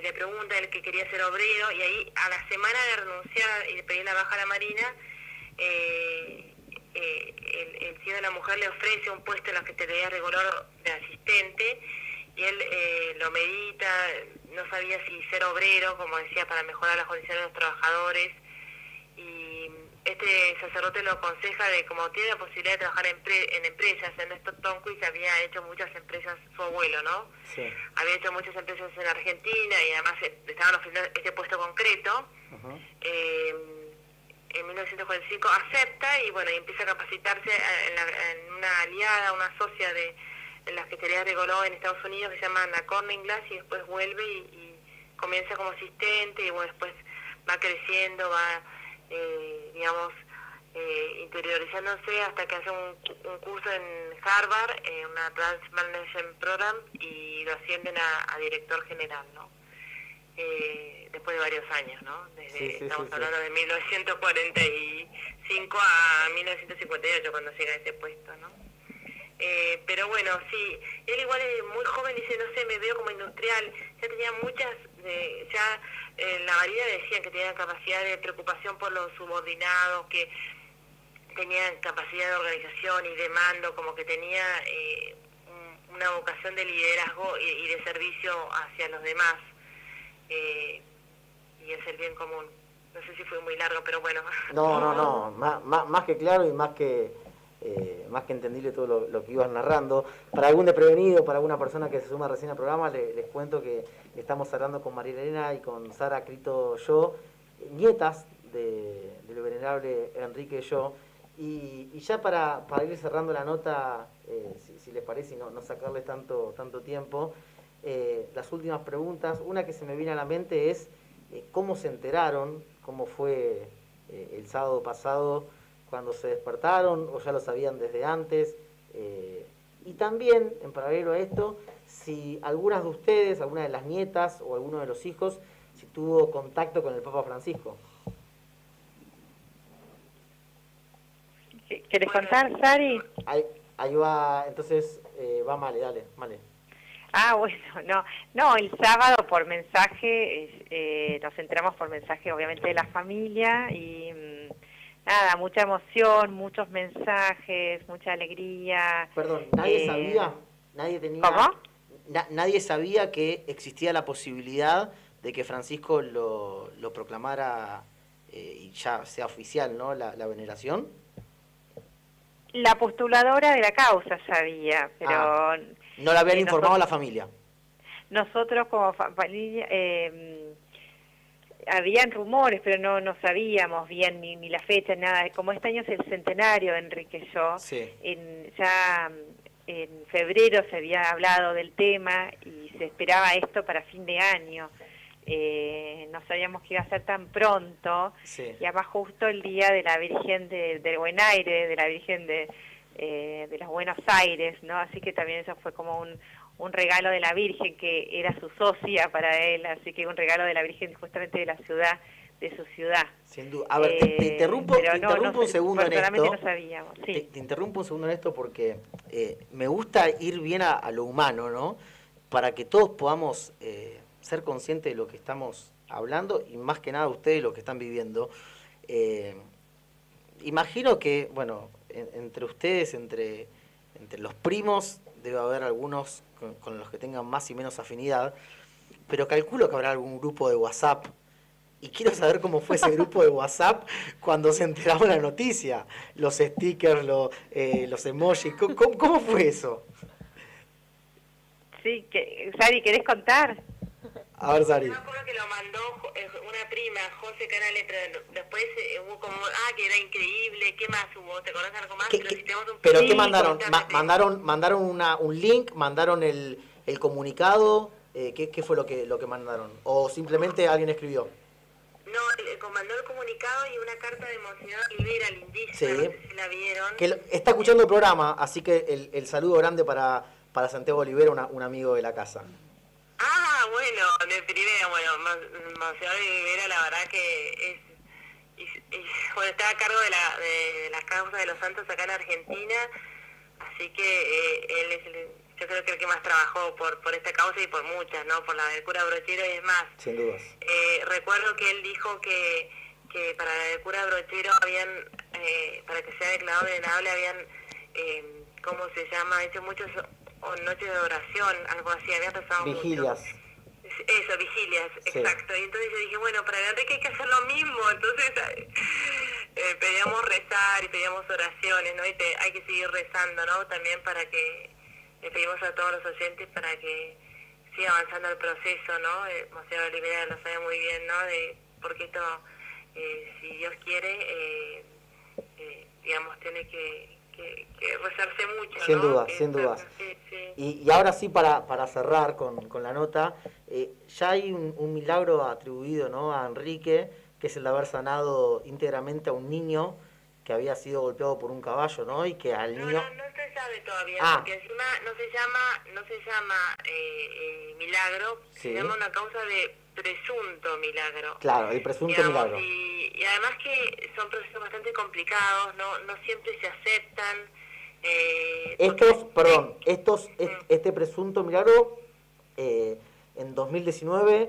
y le pregunta él que quería ser obrero, y ahí a la semana de renunciar y de pedir la baja a la Marina, eh, eh, el, el tío de la mujer le ofrece un puesto en la Secretaría Rigor de asistente, y él eh, lo medita, no sabía si ser obrero, como decía, para mejorar las condiciones de los trabajadores, este sacerdote lo aconseja de como tiene la posibilidad de trabajar en, pre- en empresas, en esto Tonquist había hecho muchas empresas, su abuelo, ¿no? Sí. Había hecho muchas empresas en Argentina y además estaban ofreciendo este puesto concreto. Ujú. Eh, en 1945 acepta y bueno, y empieza a capacitarse eh, en, la- en una aliada, una socia de, de la Secretaría de Goló en Estados Unidos que se llama Ana Corning Glass y después vuelve y, y comienza como asistente y bueno, después va creciendo, va, eh, digamos, eh, interiorizándose hasta que hace un, un curso en Harvard, eh, una Transformation Program y lo ascienden a, a director general, ¿no? Eh, después de varios años, ¿no? Desde, Sí, sí, estamos sí, hablando de 1945 a 1958 cuando llega a ese puesto, ¿no? Eh, pero bueno, sí, él igual es muy joven, dice, no sé, me veo como industrial, ya tenía muchas, eh, ya en la Marina decían que tenía capacidad de preocupación por los subordinados, que tenían capacidad de organización y de mando, como que tenía eh, un- una vocación de liderazgo y, y de servicio hacia los demás, eh, y es el bien común. No sé si fue muy largo, pero bueno. No, no, no, [laughs] más, más, más que claro y más que eh, más que entendible todo lo, que ibas narrando. Para algún desprevenido, para alguna persona que se suma recién al programa, le- les cuento que estamos hablando con María Elena y con Sara Crito Yo, nietas de, del venerable Enrique Yo. Y, ya para, ir cerrando la nota, eh, si, les parece y no, sacarles tanto, tanto tiempo, eh, las últimas preguntas, una que se me viene a la mente es cómo se enteraron, cómo fue el sábado pasado cuando se despertaron o ya lo sabían desde antes. eh, y también, en paralelo a esto, si algunas de ustedes, alguna de las nietas o alguno de los hijos, si tuvo contacto con el Papa Francisco. ¿Quieres contar, Sari? Ahí, ahí va, entonces eh, va Male, dale, Male. Ah, bueno, no, no, el sábado por mensaje, es, eh, nos enteramos por mensaje obviamente de la familia y mm, nada, mucha emoción, muchos mensajes, mucha alegría. Perdón, nadie Eh, sabía, nadie tenía... ¿Cómo? na- nadie sabía que existía la posibilidad de que Francisco lo, lo proclamara eh, y ya sea oficial, ¿no? La, la veneración. La postuladora de la causa sabía, pero Ah, No la habían eh, informado a la familia. nosotros como fa- familia eh, habían rumores, pero no no sabíamos bien ni, ni la fecha, nada. Como este año es el centenario de Enrique Yo, Sí. en, ya en febrero se había hablado del tema y se esperaba esto para fin de año. Eh, no sabíamos que iba a ser tan pronto Sí. y además justo el día de la Virgen de, del Buen Aire, de la Virgen de, eh, de los Buenos Aires, ¿no? Así que también eso fue como un, un regalo de la Virgen que era su socia para él, así que un regalo de la Virgen justamente de la ciudad, de su ciudad. Sin duda. A ver, te, te Eh, interrumpo, te interrumpo no un segundo en esto. no sabíamos, sí. Te, te interrumpo un segundo en esto porque eh, me gusta ir bien a, a lo humano, ¿no? Para que todos podamos eh, ser conscientes de lo que estamos hablando y más que nada ustedes lo que están viviendo. Imagino que, bueno, en- entre ustedes, entre, entre los primos, debe haber algunos con, con los que tengan más y menos afinidad, pero calculo que habrá algún grupo de WhatsApp. Y quiero saber cómo fue ese grupo de WhatsApp cuando se enteraron la noticia. Los stickers, lo- eh, los emojis. ¿Cómo, cómo- cómo fue eso? Sí, que, Sari, ¿querés contar? A ver, Sari. Yo me acuerdo que lo mandó eh, una prima, José Canales, pero después eh, hubo como, ah, que era increíble, ¿qué más hubo? ¿Te acordás algo más? ¿Qué- Pero qué- si tenemos un ¿Pero Sí, qué mandaron? Ma-. ¿Mandaron, mandaron una, un link? ¿Mandaron el, el comunicado? Eh, ¿qué, qué fue lo que, lo que mandaron? ¿O simplemente alguien escribió? No, el, mandó el comunicado y una carta de Monseñor Olivera, lindísima, Sí. no sé si la vieron. Que lo- está escuchando el programa, así que el, el saludo grande para, para Santiago Olivera, una- un amigo de la casa. Ah, bueno, de primera, bueno, Mon- Monseñor Olivera la verdad que es, es- bueno, está a cargo de la, de, de las causas de los santos acá en Argentina, así que eh, él es el, yo creo que el que más trabajó por, por esta causa y por muchas, ¿no? Por la del cura brochero y es más. Sin dudas. Eh, recuerdo que él dijo que, que para el cura brochero habían, eh, para que sea declarado venerable, habían, eh, ¿cómo se llama? Hecho muchas o- noches de oración, algo así, habían rezado mucho. Vigilias. Eso, vigilias, Sí. exacto. Y entonces yo dije, bueno, para Enrique hay que hacer lo mismo. Entonces [laughs] eh, pedíamos rezar y pedíamos oraciones, ¿no? Y te- hay que seguir rezando, ¿no? También para que, le pedimos a todos los oyentes para que siga avanzando el proceso, ¿no? Eh, Monseñor Olivera lo sabe muy bien, ¿no? De, porque esto, eh, si Dios quiere, eh, eh, digamos, tiene que, que, que rezarse mucho, Sin ¿no? Que- sin. Sí, sí. Y, y ahora sí, para, para cerrar con, con la nota, eh, ya hay un, un milagro atribuido ¿no? a Enrique, que es el de haber sanado íntegramente a un niño que había sido golpeado por un caballo, ¿no? Y que al No, niño... no, no se sabe todavía, Ah. porque encima no se llama, no se llama eh, eh, milagro, Sí. se llama una causa de presunto milagro. Claro, el presunto Digamos, milagro. Y, y además que son procesos bastante complicados, no, no siempre se aceptan. Eh, Estos, porque- perdón, estos, es- este presunto milagro eh, en 2019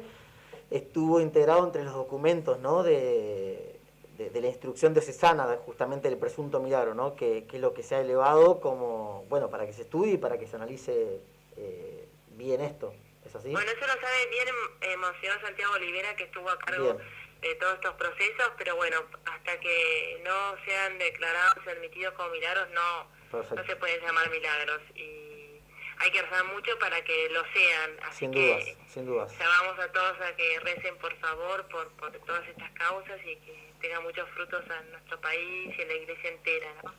estuvo integrado entre los documentos ¿no? de, de, de la instrucción de Cesana, justamente el presunto milagro, ¿no? que, que es lo que se ha elevado como, bueno, para que se estudie y para que se analice eh, bien esto. ¿Es así? Bueno, eso lo sabe bien eh, Monseñor Santiago Olivera, que estuvo a cargo Bien. De todos estos procesos, pero bueno, hasta que no sean declarados y admitidos como milagros, no, Perfecto. no se pueden llamar milagros. Y hay que rezar mucho para que lo sean. Así Sin que dudas, sin dudas. llamamos a todos a que recen, por favor, por, por todas estas causas y que tengan muchos frutos en nuestro país y en la iglesia entera. ¿no?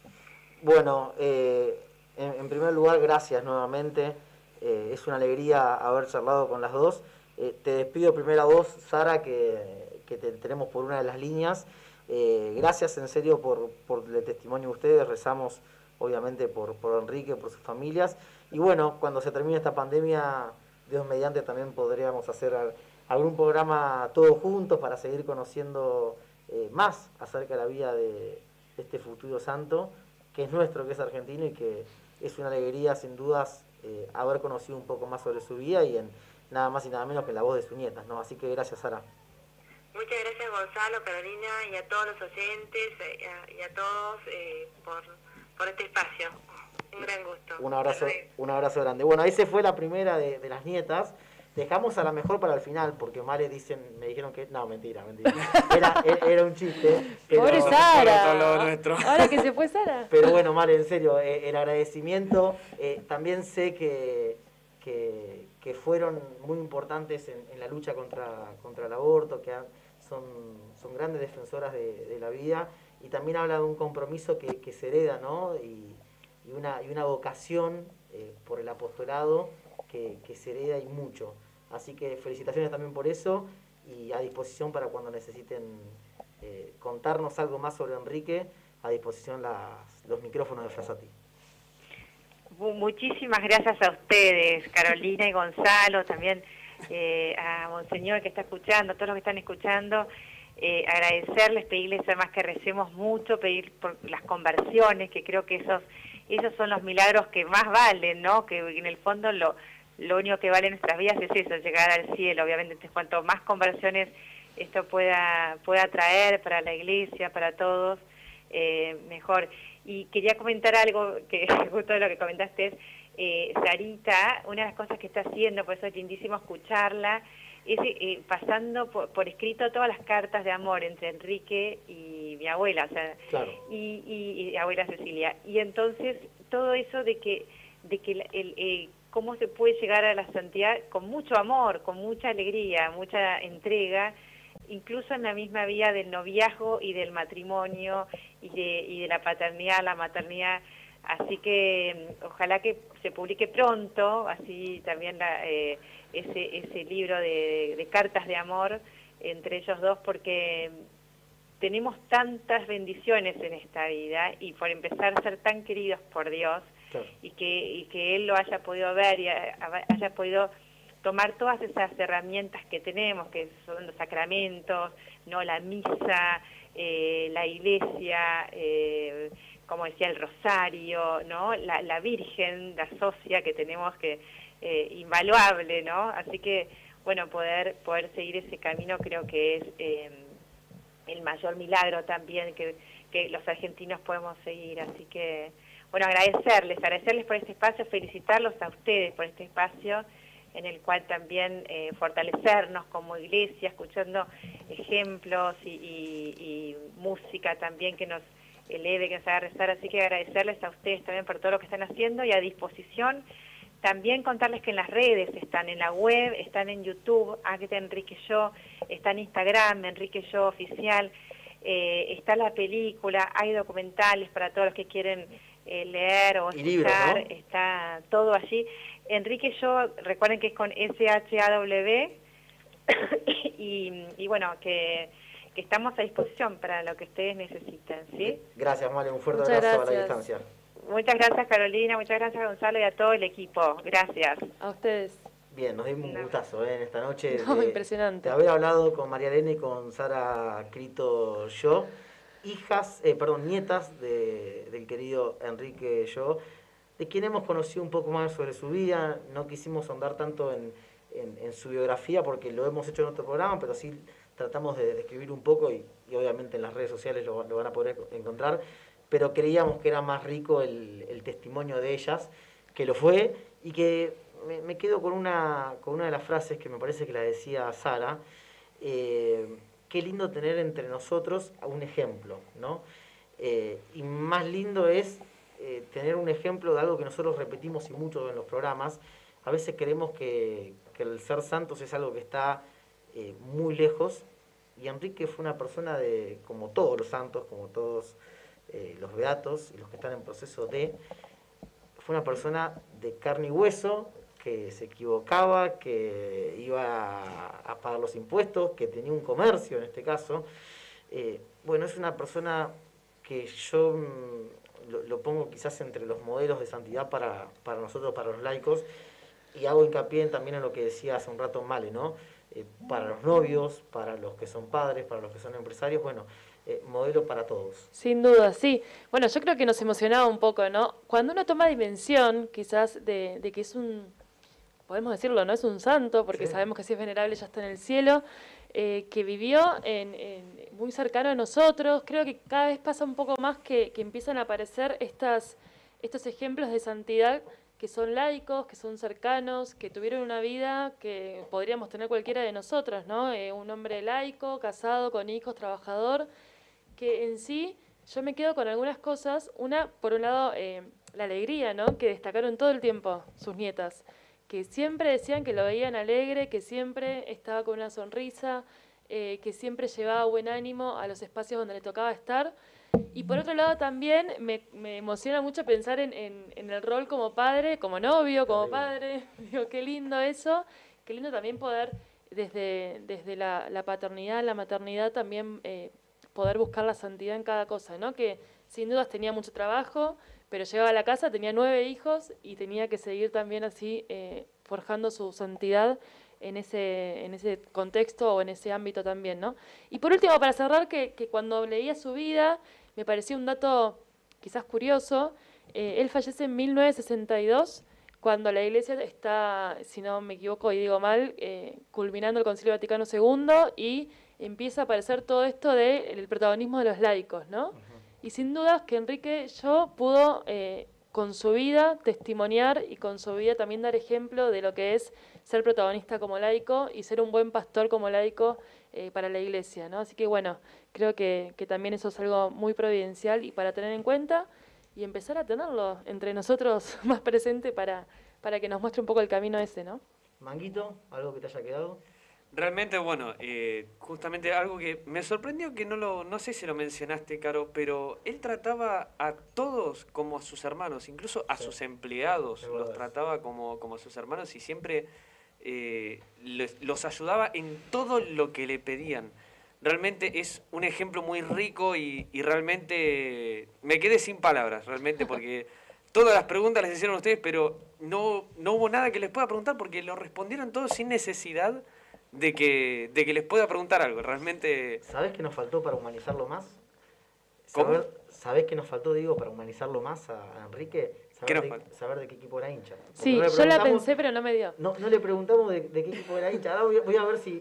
Bueno, eh, en, en primer lugar, gracias nuevamente. Eh, es una alegría haber charlado con las dos. Eh, te despido primero a vos, Sara, que, que te tenemos por una de las líneas. Eh, gracias en serio por, el testimonio de ustedes. Rezamos, obviamente, por, por Enrique, por sus familias. Y bueno, cuando se termine esta pandemia, Dios mediante, también podríamos hacer al- algún programa todos juntos para seguir conociendo eh, más acerca de la vida de, este futuro santo, que es nuestro, que es argentino y que es una alegría, sin dudas, eh, haber conocido un poco más sobre su vida y en nada más y nada menos que en la voz de sus nietas, ¿no? Así que gracias, Sara. Muchas gracias Gonzalo, Carolina y a todos los oyentes eh, y a, y a todos eh, por, por este espacio. Un gran gusto. Un abrazo, un abrazo grande. Bueno, ahí se fue la primera de, de las nietas. Dejamos a la mejor para el final, porque Male dicen, me dijeron que. No, mentira, mentira. [laughs] Era, era- era un chiste. pero- Pobre Sara. Ahora que se fue Sara. Pero bueno, Male, en serio, eh, el agradecimiento. eh, también sé que, que, que fueron muy importantes en, en la lucha contra, contra el aborto, que han- son, son grandes defensoras de, la vida. Y también habla de un compromiso que, se hereda, ¿no? Y, una, y una vocación eh, por el apostolado que, se hereda y mucho. Así que felicitaciones también por eso y a disposición para cuando necesiten eh, contarnos algo más sobre Enrique, a disposición los micrófonos de Frasati. Mu- Muchísimas gracias a ustedes, Carolina y Gonzalo, también eh, a Monseñor que está escuchando, a todos los que están escuchando. eh, agradecerles, pedirles además que recemos mucho, pedir por las conversiones, que creo que esos, esos son los milagros que más valen, ¿no? Que en el fondo lo, lo único que vale en nuestras vidas es eso, llegar al cielo. Obviamente, entonces, cuanto más conversiones esto pueda, pueda traer para la iglesia, para todos, eh, mejor. Y quería comentar algo que [laughs] justo de lo que comentaste es, eh, Sarita, una de las cosas que está haciendo, por eso es lindísimo escucharla, es eh, pasando por, por escrito todas las cartas de amor entre Enrique y mi abuela, o sea, Claro. y, y, y abuela Cecilia. Y entonces todo eso de que, de que el, el, eh, cómo se puede llegar a la santidad con mucho amor, con mucha alegría, mucha entrega, incluso en la misma vía del noviazgo y del matrimonio y de, y de la paternidad, la maternidad. Así que mm, ojalá que se publique pronto, así también la, eh, ese, ese libro de, de cartas de amor entre ellos dos, porque tenemos tantas bendiciones en esta vida y por empezar a ser tan queridos por Dios Claro. y que, y que Él lo haya podido ver y ha- haya podido tomar todas esas herramientas que tenemos, que son los sacramentos, no la misa, eh, la iglesia, eh, como decía el rosario, no la, la Virgen, la socia que tenemos que eh, invaluable, no. Así que bueno poder poder seguir ese camino creo que es eh, el mayor milagro también que, que los argentinos podemos seguir. Así que, bueno, agradecerles, agradecerles por este espacio, felicitarlos a ustedes por este espacio en el cual también eh, fortalecernos como iglesia, escuchando ejemplos y, y- y música también que nos eleve, que nos haga rezar. Así que agradecerles a ustedes también por todo lo que están haciendo y a disposición también contarles que en las redes están en la web, están en YouTube, Águeda Enrique Yo, está en Instagram, Enrique Yo Oficial, eh, está la película, hay documentales para todos los que quieren eh, leer o escuchar, ¿no? está todo allí. Enrique Yo, recuerden que es con S-H-A-W, [coughs] y, y bueno, que, que estamos a disposición para lo que ustedes necesiten, ¿sí? Gracias, Male, un fuerte Muchas abrazo a la distancia. Muchas gracias Carolina, muchas gracias Gonzalo y a todo el equipo. Gracias. A ustedes. Bien, nos dimos un gustazo ¿eh? en esta noche No, de, impresionante. de haber hablado con María Elena y con Sara Crito Yo, hijas, eh, perdón, nietas de- del querido Enrique Yo, de quien hemos conocido un poco más sobre su vida. No quisimos ahondar tanto en, en- en su biografía porque lo hemos hecho en otro programa, pero sí tratamos de describir un poco y, obviamente en las redes sociales lo, van a poder encontrar. Pero creíamos que era más rico el, testimonio de ellas, que lo fue, y que me, quedo con una, con una de las frases que me parece que la decía Sara. eh, qué lindo tener entre nosotros un ejemplo, ¿no? Eh, y más lindo es eh, tener un ejemplo de algo que nosotros repetimos y mucho en los programas. A veces creemos que, el ser santos es algo que está muy lejos. Y Enrique fue una persona de, como todos los santos, como todos eh, los beatos y los que están en proceso de, fue una persona de carne y hueso, que se equivocaba, que iba a, pagar los impuestos, que tenía un comercio en este caso. Eh, bueno, es una persona que yo mm, lo, lo pongo quizás entre los modelos de santidad para, para nosotros, para los laicos, y hago hincapié también en lo que decía hace un rato Male, ¿no? Eh, para los novios, para los que son padres, para los que son empresarios, bueno, eh, modelo para todos. Sin duda, sí. Bueno, yo creo que nos emocionaba un poco, ¿no? Cuando uno toma dimensión, quizás, de, de que es un, podemos decirlo, no es un santo, porque Sí. sabemos que si es venerable ya está en el cielo, eh, que vivió en, en- muy cercano a nosotros. Creo que cada vez pasa un poco más que, que empiezan a aparecer estas, estos ejemplos de santidad que son laicos, que son cercanos, que tuvieron una vida que podríamos tener cualquiera de nosotros, ¿no? Eh, un hombre laico, casado, con hijos, trabajador, que en sí yo me quedo con algunas cosas. Una, por un lado, eh, la alegría, ¿no? Que destacaron todo el tiempo sus nietas, que siempre decían que lo veían alegre, que siempre estaba con una sonrisa, eh, que siempre llevaba buen ánimo a los espacios donde le tocaba estar. Y por otro lado también me, me emociona mucho pensar en, en- en el rol como padre, como novio, como padre. [laughs] Digo, qué lindo eso. Qué lindo también poder, desde, desde la, la paternidad, la maternidad, también eh, poder buscar la santidad en cada cosa, ¿no? Que sin dudas tenía mucho trabajo, pero llegaba a la casa, tenía nueve hijos y tenía que seguir también así eh, forjando su santidad en ese, en ese contexto o en ese ámbito también, ¿no? Y por último, para cerrar, que, que cuando leía su vida, me pareció un dato quizás curioso, eh, él fallece en 1962, cuando la iglesia está, si no me equivoco y digo mal, eh, culminando el Concilio Vaticano II y empieza a aparecer todo esto del protagonismo de los laicos, ¿no? Y sin dudas que Enrique yo pudo eh, con su vida testimoniar y con su vida también dar ejemplo de lo que es ser protagonista como laico y ser un buen pastor como laico eh, para la iglesia, ¿no? Así que bueno, creo que, que también eso es algo muy providencial y para tener en cuenta y empezar a tenerlo entre nosotros [laughs] más presente para, para que nos muestre un poco el camino ese, ¿no? Manguito, algo que te haya quedado. Realmente, bueno, eh, justamente algo que me sorprendió que no lo, no sé si lo mencionaste, Caro, pero él trataba a todos como a sus hermanos, incluso a Sí. sus empleados, los trataba como, como a sus hermanos y siempre eh, les- los ayudaba en todo lo que le pedían. Realmente es un ejemplo muy rico y, y realmente me quedé sin palabras, realmente, porque [laughs] todas las preguntas las hicieron ustedes, pero no, no hubo nada que les pueda preguntar porque lo respondieron todos sin necesidad de que, de que les pueda preguntar algo. Realmente, ¿Sabés qué nos faltó para humanizarlo más? ¿Cómo? Saber, ¿Sabés qué nos faltó, digo, para humanizarlo más a, Enrique? ¿Qué Saber nos de, saber de qué equipo era hincha. Porque Sí, no yo la pensé, pero no me dio. No, no le preguntamos de, de qué equipo era hincha. Ahora voy, a- voy a ver si.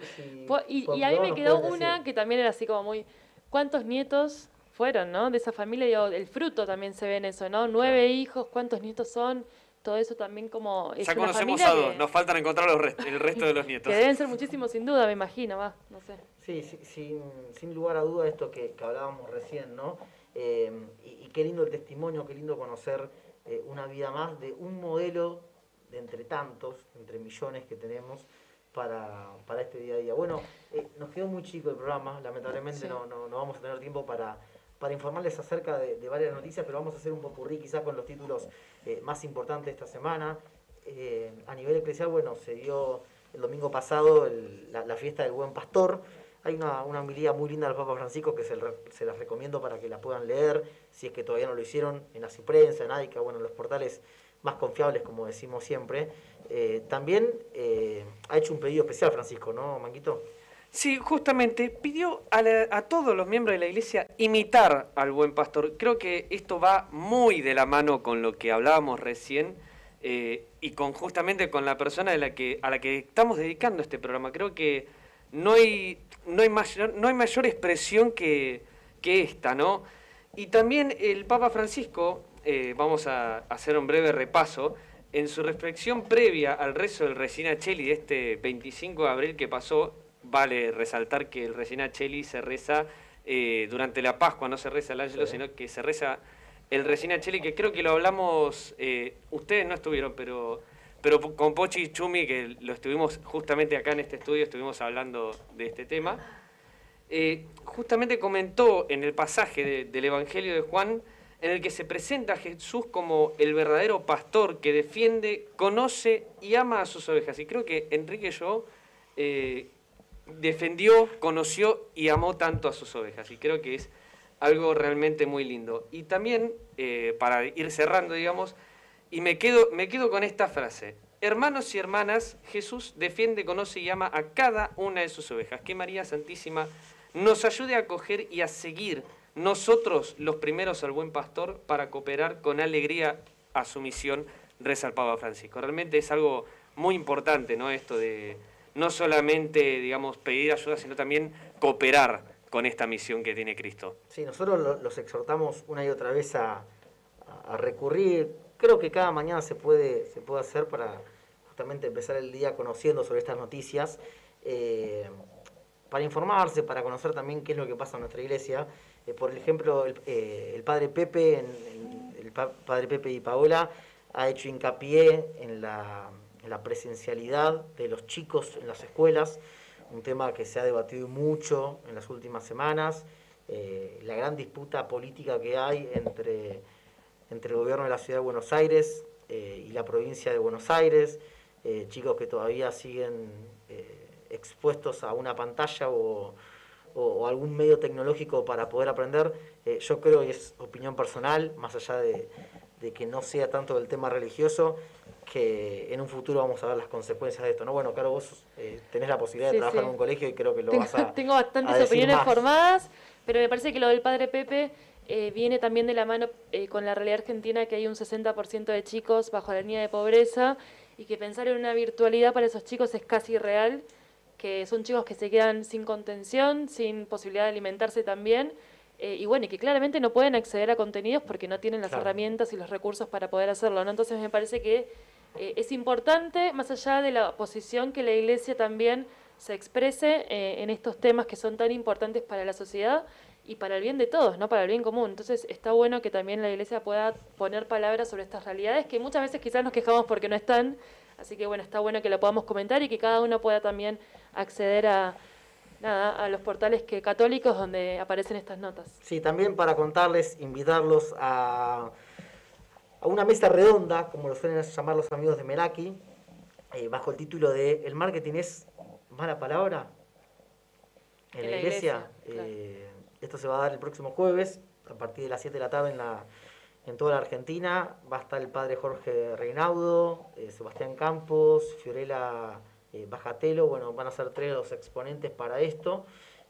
Y, a mí me quedó una decir. que también era así como muy... ¿Cuántos nietos fueron, no? De esa familia, digo, el fruto también se ve en eso, ¿no? Nueve hijos, ¿cuántos nietos son? Todo eso también como... Es ya una conocemos a dos, que- nos faltan encontrar los rest- el resto de los nietos. Que deben ser muchísimos sin duda, me imagino, va, no sé. Sí, sí, sin, sin lugar a duda esto que, que hablábamos recién, ¿no? Eh, y, y qué lindo el testimonio, qué lindo conocer eh, una vida más de un modelo de entre tantos, entre millones que tenemos para, para este día a día. Bueno, eh, nos quedó muy chico el programa, lamentablemente Sí. no, no, no vamos a tener tiempo para, para informarles acerca de, varias noticias, pero vamos a hacer un popurrí quizás con los títulos eh, más importantes de esta semana. Eh, a nivel eclesial, bueno, se dio el domingo pasado la, fiesta del Buen Pastor. Hay una, una homilía muy linda del Papa Francisco que se, las recomiendo para que la puedan leer, si es que todavía no lo hicieron, en la Prensa, en AICA, bueno, en los portales más confiables, como decimos siempre. Eh, también ha hecho un pedido especial Francisco, ¿no, Manguito? Sí, justamente pidió a, la- a todos los miembros de la iglesia imitar al buen pastor. Creo que esto va muy de la mano con lo que hablábamos recién eh, y con justamente con la persona de la que, a la que estamos dedicando este programa. Creo que no hay, no hay, mayor, no hay mayor expresión que, que esta, ¿no? Y también el Papa Francisco, eh, vamos a hacer un breve repaso, en su reflexión previa al rezo del Regina Cheli de este 25 de abril que pasó, vale resaltar que el Regina Cheli se reza eh, durante la Pascua, no se reza el Ángelo, Sí. sino que se reza el Regina Cheli, que creo que lo hablamos, eh, ustedes no estuvieron, pero, pero con Pochi y Chumi, que lo estuvimos justamente acá en este estudio, estuvimos hablando de este tema eh, justamente comentó en el pasaje de- del Evangelio de Juan, en el que se presenta a Jesús como el verdadero pastor que defiende, conoce y ama a sus ovejas. Y creo que Enrique yo eh, defendió, conoció y amó tanto a sus ovejas. Y creo que es algo realmente muy lindo. Y también, eh, para ir cerrando, digamos, y me quedo, me quedo con esta frase. Hermanos y hermanas, Jesús defiende, conoce y ama a cada una de sus ovejas. Que María Santísima nos ayude a acoger y a seguir nosotros los primeros al buen pastor para cooperar con alegría a su misión, reza el Francisco. Realmente es algo muy importante, ¿no? Esto de no solamente, digamos, pedir ayuda, sino también cooperar con esta misión que tiene Cristo. Sí, nosotros lo- los exhortamos una y otra vez a, a recurrir creo que cada mañana se puede, se puede hacer para justamente empezar el día conociendo sobre estas noticias, eh, para informarse, para conocer también qué es lo que pasa en nuestra iglesia. Eh, por ejemplo, el, eh, padre Pepe, en- en- el pa- padre Pepe y Paola ha hecho hincapié en la, la presencialidad de los chicos en las escuelas, un tema que se ha debatido mucho en las últimas semanas, eh, la gran disputa política que hay entre, entre el gobierno de la ciudad de Buenos Aires eh, y la provincia de Buenos Aires, eh, chicos que todavía siguen eh, expuestos a una pantalla o, o- algún medio tecnológico para poder aprender, eh, yo creo, y es opinión personal, más allá de, de que no sea tanto del tema religioso, que en un futuro vamos a ver las consecuencias de esto. ¿no? Bueno, claro, vos eh, tenés la posibilidad Sí, de trabajar sí. en un colegio y creo que lo Tengo, vas a [laughs] tengo bastantes opiniones más. formadas, pero me parece que lo del padre Pepe eh, viene también de la mano eh, con la realidad argentina, que hay un 60% de chicos bajo la línea de pobreza y que pensar en una virtualidad para esos chicos es casi irreal, que son chicos que se quedan sin contención, sin posibilidad de alimentarse también. Eh, y bueno, y que claramente no pueden acceder a contenidos porque no tienen las Claro. herramientas y los recursos para poder hacerlo, ¿no? Entonces me parece que eh, es importante, más allá de la posición, que la Iglesia también se exprese eh, en estos temas que son tan importantes para la sociedad y para el bien de todos, no para el bien común. Entonces está bueno que también la Iglesia pueda poner palabras sobre estas realidades que muchas veces quizás nos quejamos porque no están. Así que bueno, está bueno que lo podamos comentar y que cada uno pueda también acceder a nada a los portales que católicos donde aparecen estas notas. Sí, también para contarles, invitarlos a, a una mesa redonda, como lo suelen llamar los amigos de Meraki, eh, bajo el título de ¿El marketing es mala palabra? En, la, iglesia. Eh, esto se va a dar el próximo jueves, a partir de las 7 de la tarde en, la, en toda la Argentina. Va a estar el padre Jorge Reinaudo, eh, Sebastián Campos, Fiorella eh, Bajatelo. Bueno, van a ser tres los exponentes para esto.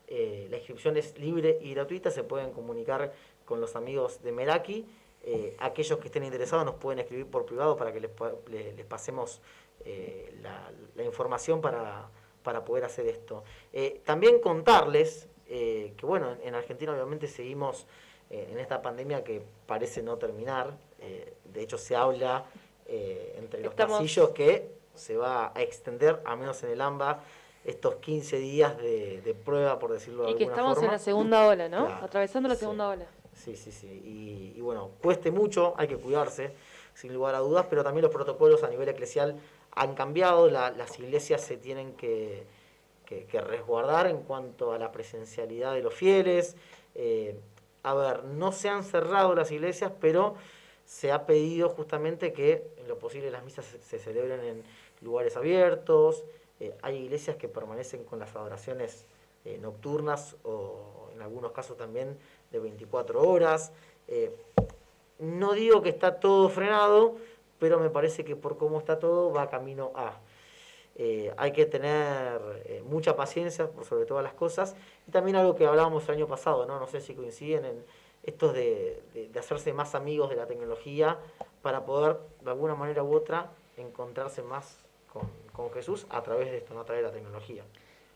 Eh, la inscripción es libre y gratuita, se pueden comunicar con los amigos de Meraki. Eh, aquellos que estén interesados nos pueden escribir por privado para que les, pa- le- les pasemos eh, la, la información para, para poder hacer esto. También contarles que, bueno, en, en Argentina obviamente seguimos en esta pandemia que parece no terminar. De hecho, se habla entre los Estamos- pasillos que se va a extender, al menos en el AMBA, estos 15 días de, de prueba, por decirlo de Y que alguna estamos forma. en la segunda ola, ¿no? Claro, Atravesando la sí. segunda ola. Sí, sí, sí. Y, y bueno, cueste mucho, hay que cuidarse, sin lugar a dudas, pero también los protocolos a nivel eclesial han cambiado, la- las iglesias se tienen que, que- que resguardar en cuanto a la presencialidad de los fieles. Eh, a ver, no se han cerrado las iglesias, pero se ha pedido justamente que en lo posible las misas se, se celebren en lugares abiertos. Eh, hay iglesias que permanecen con las adoraciones eh, nocturnas o en algunos casos también de 24 horas. Eh, no digo que está todo frenado, pero me parece que por cómo está todo va camino a. Hay que tener mucha paciencia por sobre todas las cosas. Y también algo que hablábamos el año pasado, ¿no? No sé si coinciden en estos de hacerse más amigos de la tecnología para poder, de alguna manera u otra, encontrarse más con, con Jesús a través de esto, no a través de la tecnología.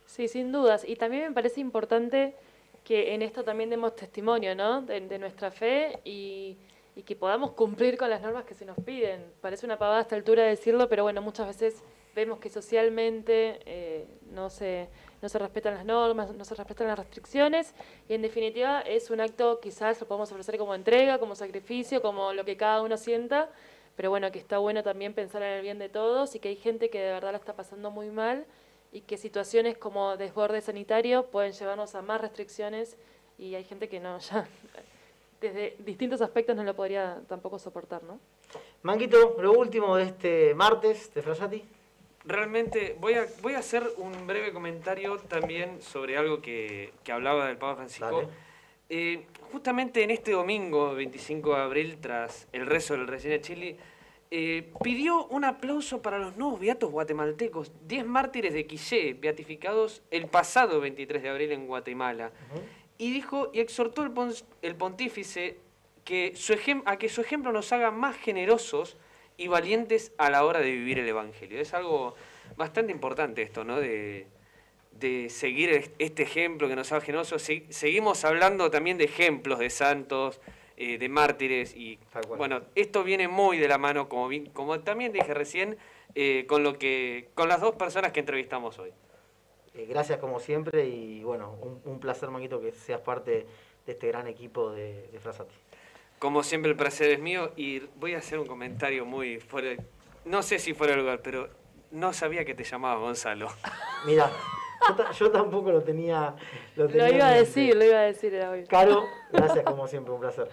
Sí, sin dudas. Y también me parece importante que en esto también demos testimonio, ¿no? De, de nuestra fe y, y que podamos cumplir con las normas que se nos piden. Parece una pavada a esta altura decirlo, pero bueno, muchas veces vemos que socialmente eh, no, se, no se respetan las normas, no se respetan las restricciones y en definitiva es un acto quizás lo podemos ofrecer como entrega, como sacrificio, como lo que cada uno sienta, pero bueno, que está bueno también pensar en el bien de todos y que hay gente que de verdad la está pasando muy mal y que situaciones como desborde sanitario pueden llevarnos a más restricciones y hay gente que no, [laughs] ya desde distintos aspectos no lo podría tampoco soportar, ¿no? Manguito, lo último de este martes de Frasati. Realmente voy a, voy a hacer un breve comentario también sobre algo que, que hablaba del Papa Francisco. Dale. Eh, justamente en este domingo, 25 de abril, tras el rezo del Resina Chile, eh, pidió un aplauso para los nuevos beatos guatemaltecos, 10 mártires de Quillé, beatificados el pasado 23 de abril en Guatemala. Y dijo y exhortó el, pon- el pontífice que su a que su ejemplo nos haga más generosos y valientes a la hora de vivir el Evangelio. Es algo bastante importante esto, ¿no? De, de seguir est- este ejemplo que nos haga generosos. Se- seguimos hablando también de ejemplos de santos, eh, de mártires y bueno, esto viene muy de la mano, como, también dije recién, eh, con lo que con las dos personas que entrevistamos hoy. Eh, gracias como siempre y bueno, un, un placer, Manguito, que seas parte de este gran equipo de, de Frasati. Como siempre el placer es mío y voy a hacer un comentario muy fuera, no sé si fuera de lugar, pero no sabía que te llamabas Gonzalo. Mira, yo, ta- yo tampoco lo tenía. Lo, tenía Lo iba a mente. decir, lo iba a decir, era obvio. Caro, [laughs] gracias como siempre, un placer.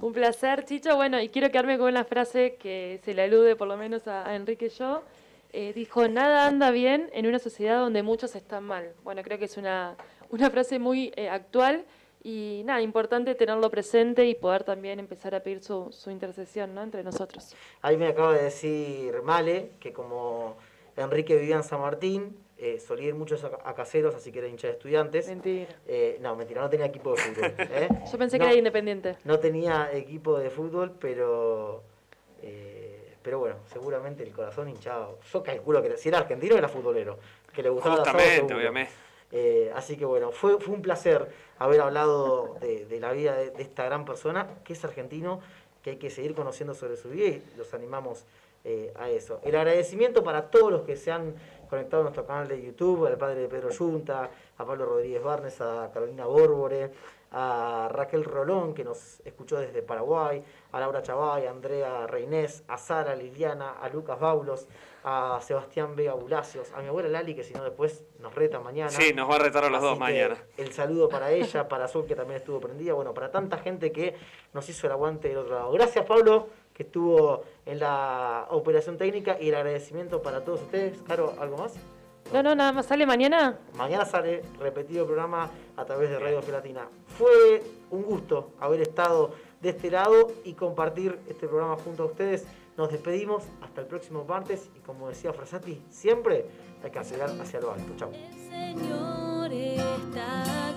Un placer, Chicho. Bueno, y quiero quedarme con una frase que se le alude por lo menos a, a Enrique yo. Eh, dijo, nada anda bien en una sociedad donde muchos están mal. Bueno, creo que es una, una frase muy eh, actual y nada, importante tenerlo presente y poder también empezar a pedir su, su intercesión ¿no? entre nosotros. Ahí me acaba de decir Male que como Enrique vivía en San Martín, eh, solía ir muchos a, a caseros, así que era hincha de estudiantes. Mentira. Eh, no, mentira, no tenía equipo de fútbol. [laughs] ¿eh? Yo pensé No, que era independiente. No tenía equipo de fútbol, pero. eh, pero bueno, seguramente el corazón hinchado. Yo calculo que si era argentino era futbolero. Que le gustaba Justamente, obviamente. Eh, así que bueno, fue, fue un placer haber hablado de, de la vida de, de esta gran persona que es argentino, que hay que seguir conociendo sobre su vida y los animamos eh, a eso. El agradecimiento para todos los que se han conectado a nuestro canal de YouTube, al padre de Pedro Yunta, a Pablo Rodríguez Barnes, a Carolina Bórbore, a Raquel Rolón, que nos escuchó desde Paraguay, a Laura Chavay, a Andrea Reinés, a Sara Liliana, a Lucas Baulos, a Sebastián Vega Bulacios, a mi abuela Lali, que si no después nos reta mañana. Sí, nos va a retar a los Así dos mañana. El saludo para ella, para Sol, que también estuvo prendida, bueno, para tanta gente que nos hizo el aguante del otro lado. Gracias, Pablo, que estuvo en la operación técnica, y el agradecimiento para todos ustedes. Caro, ¿algo más? No, no, nada más. ¿Sale mañana? Mañana sale repetido el programa a través de Radio Gelatina. Fue un gusto haber estado de este lado y compartir este programa junto a ustedes. Nos despedimos hasta el próximo martes y como decía Frasati, siempre hay que acelerar hacia lo alto. Chao. Señor está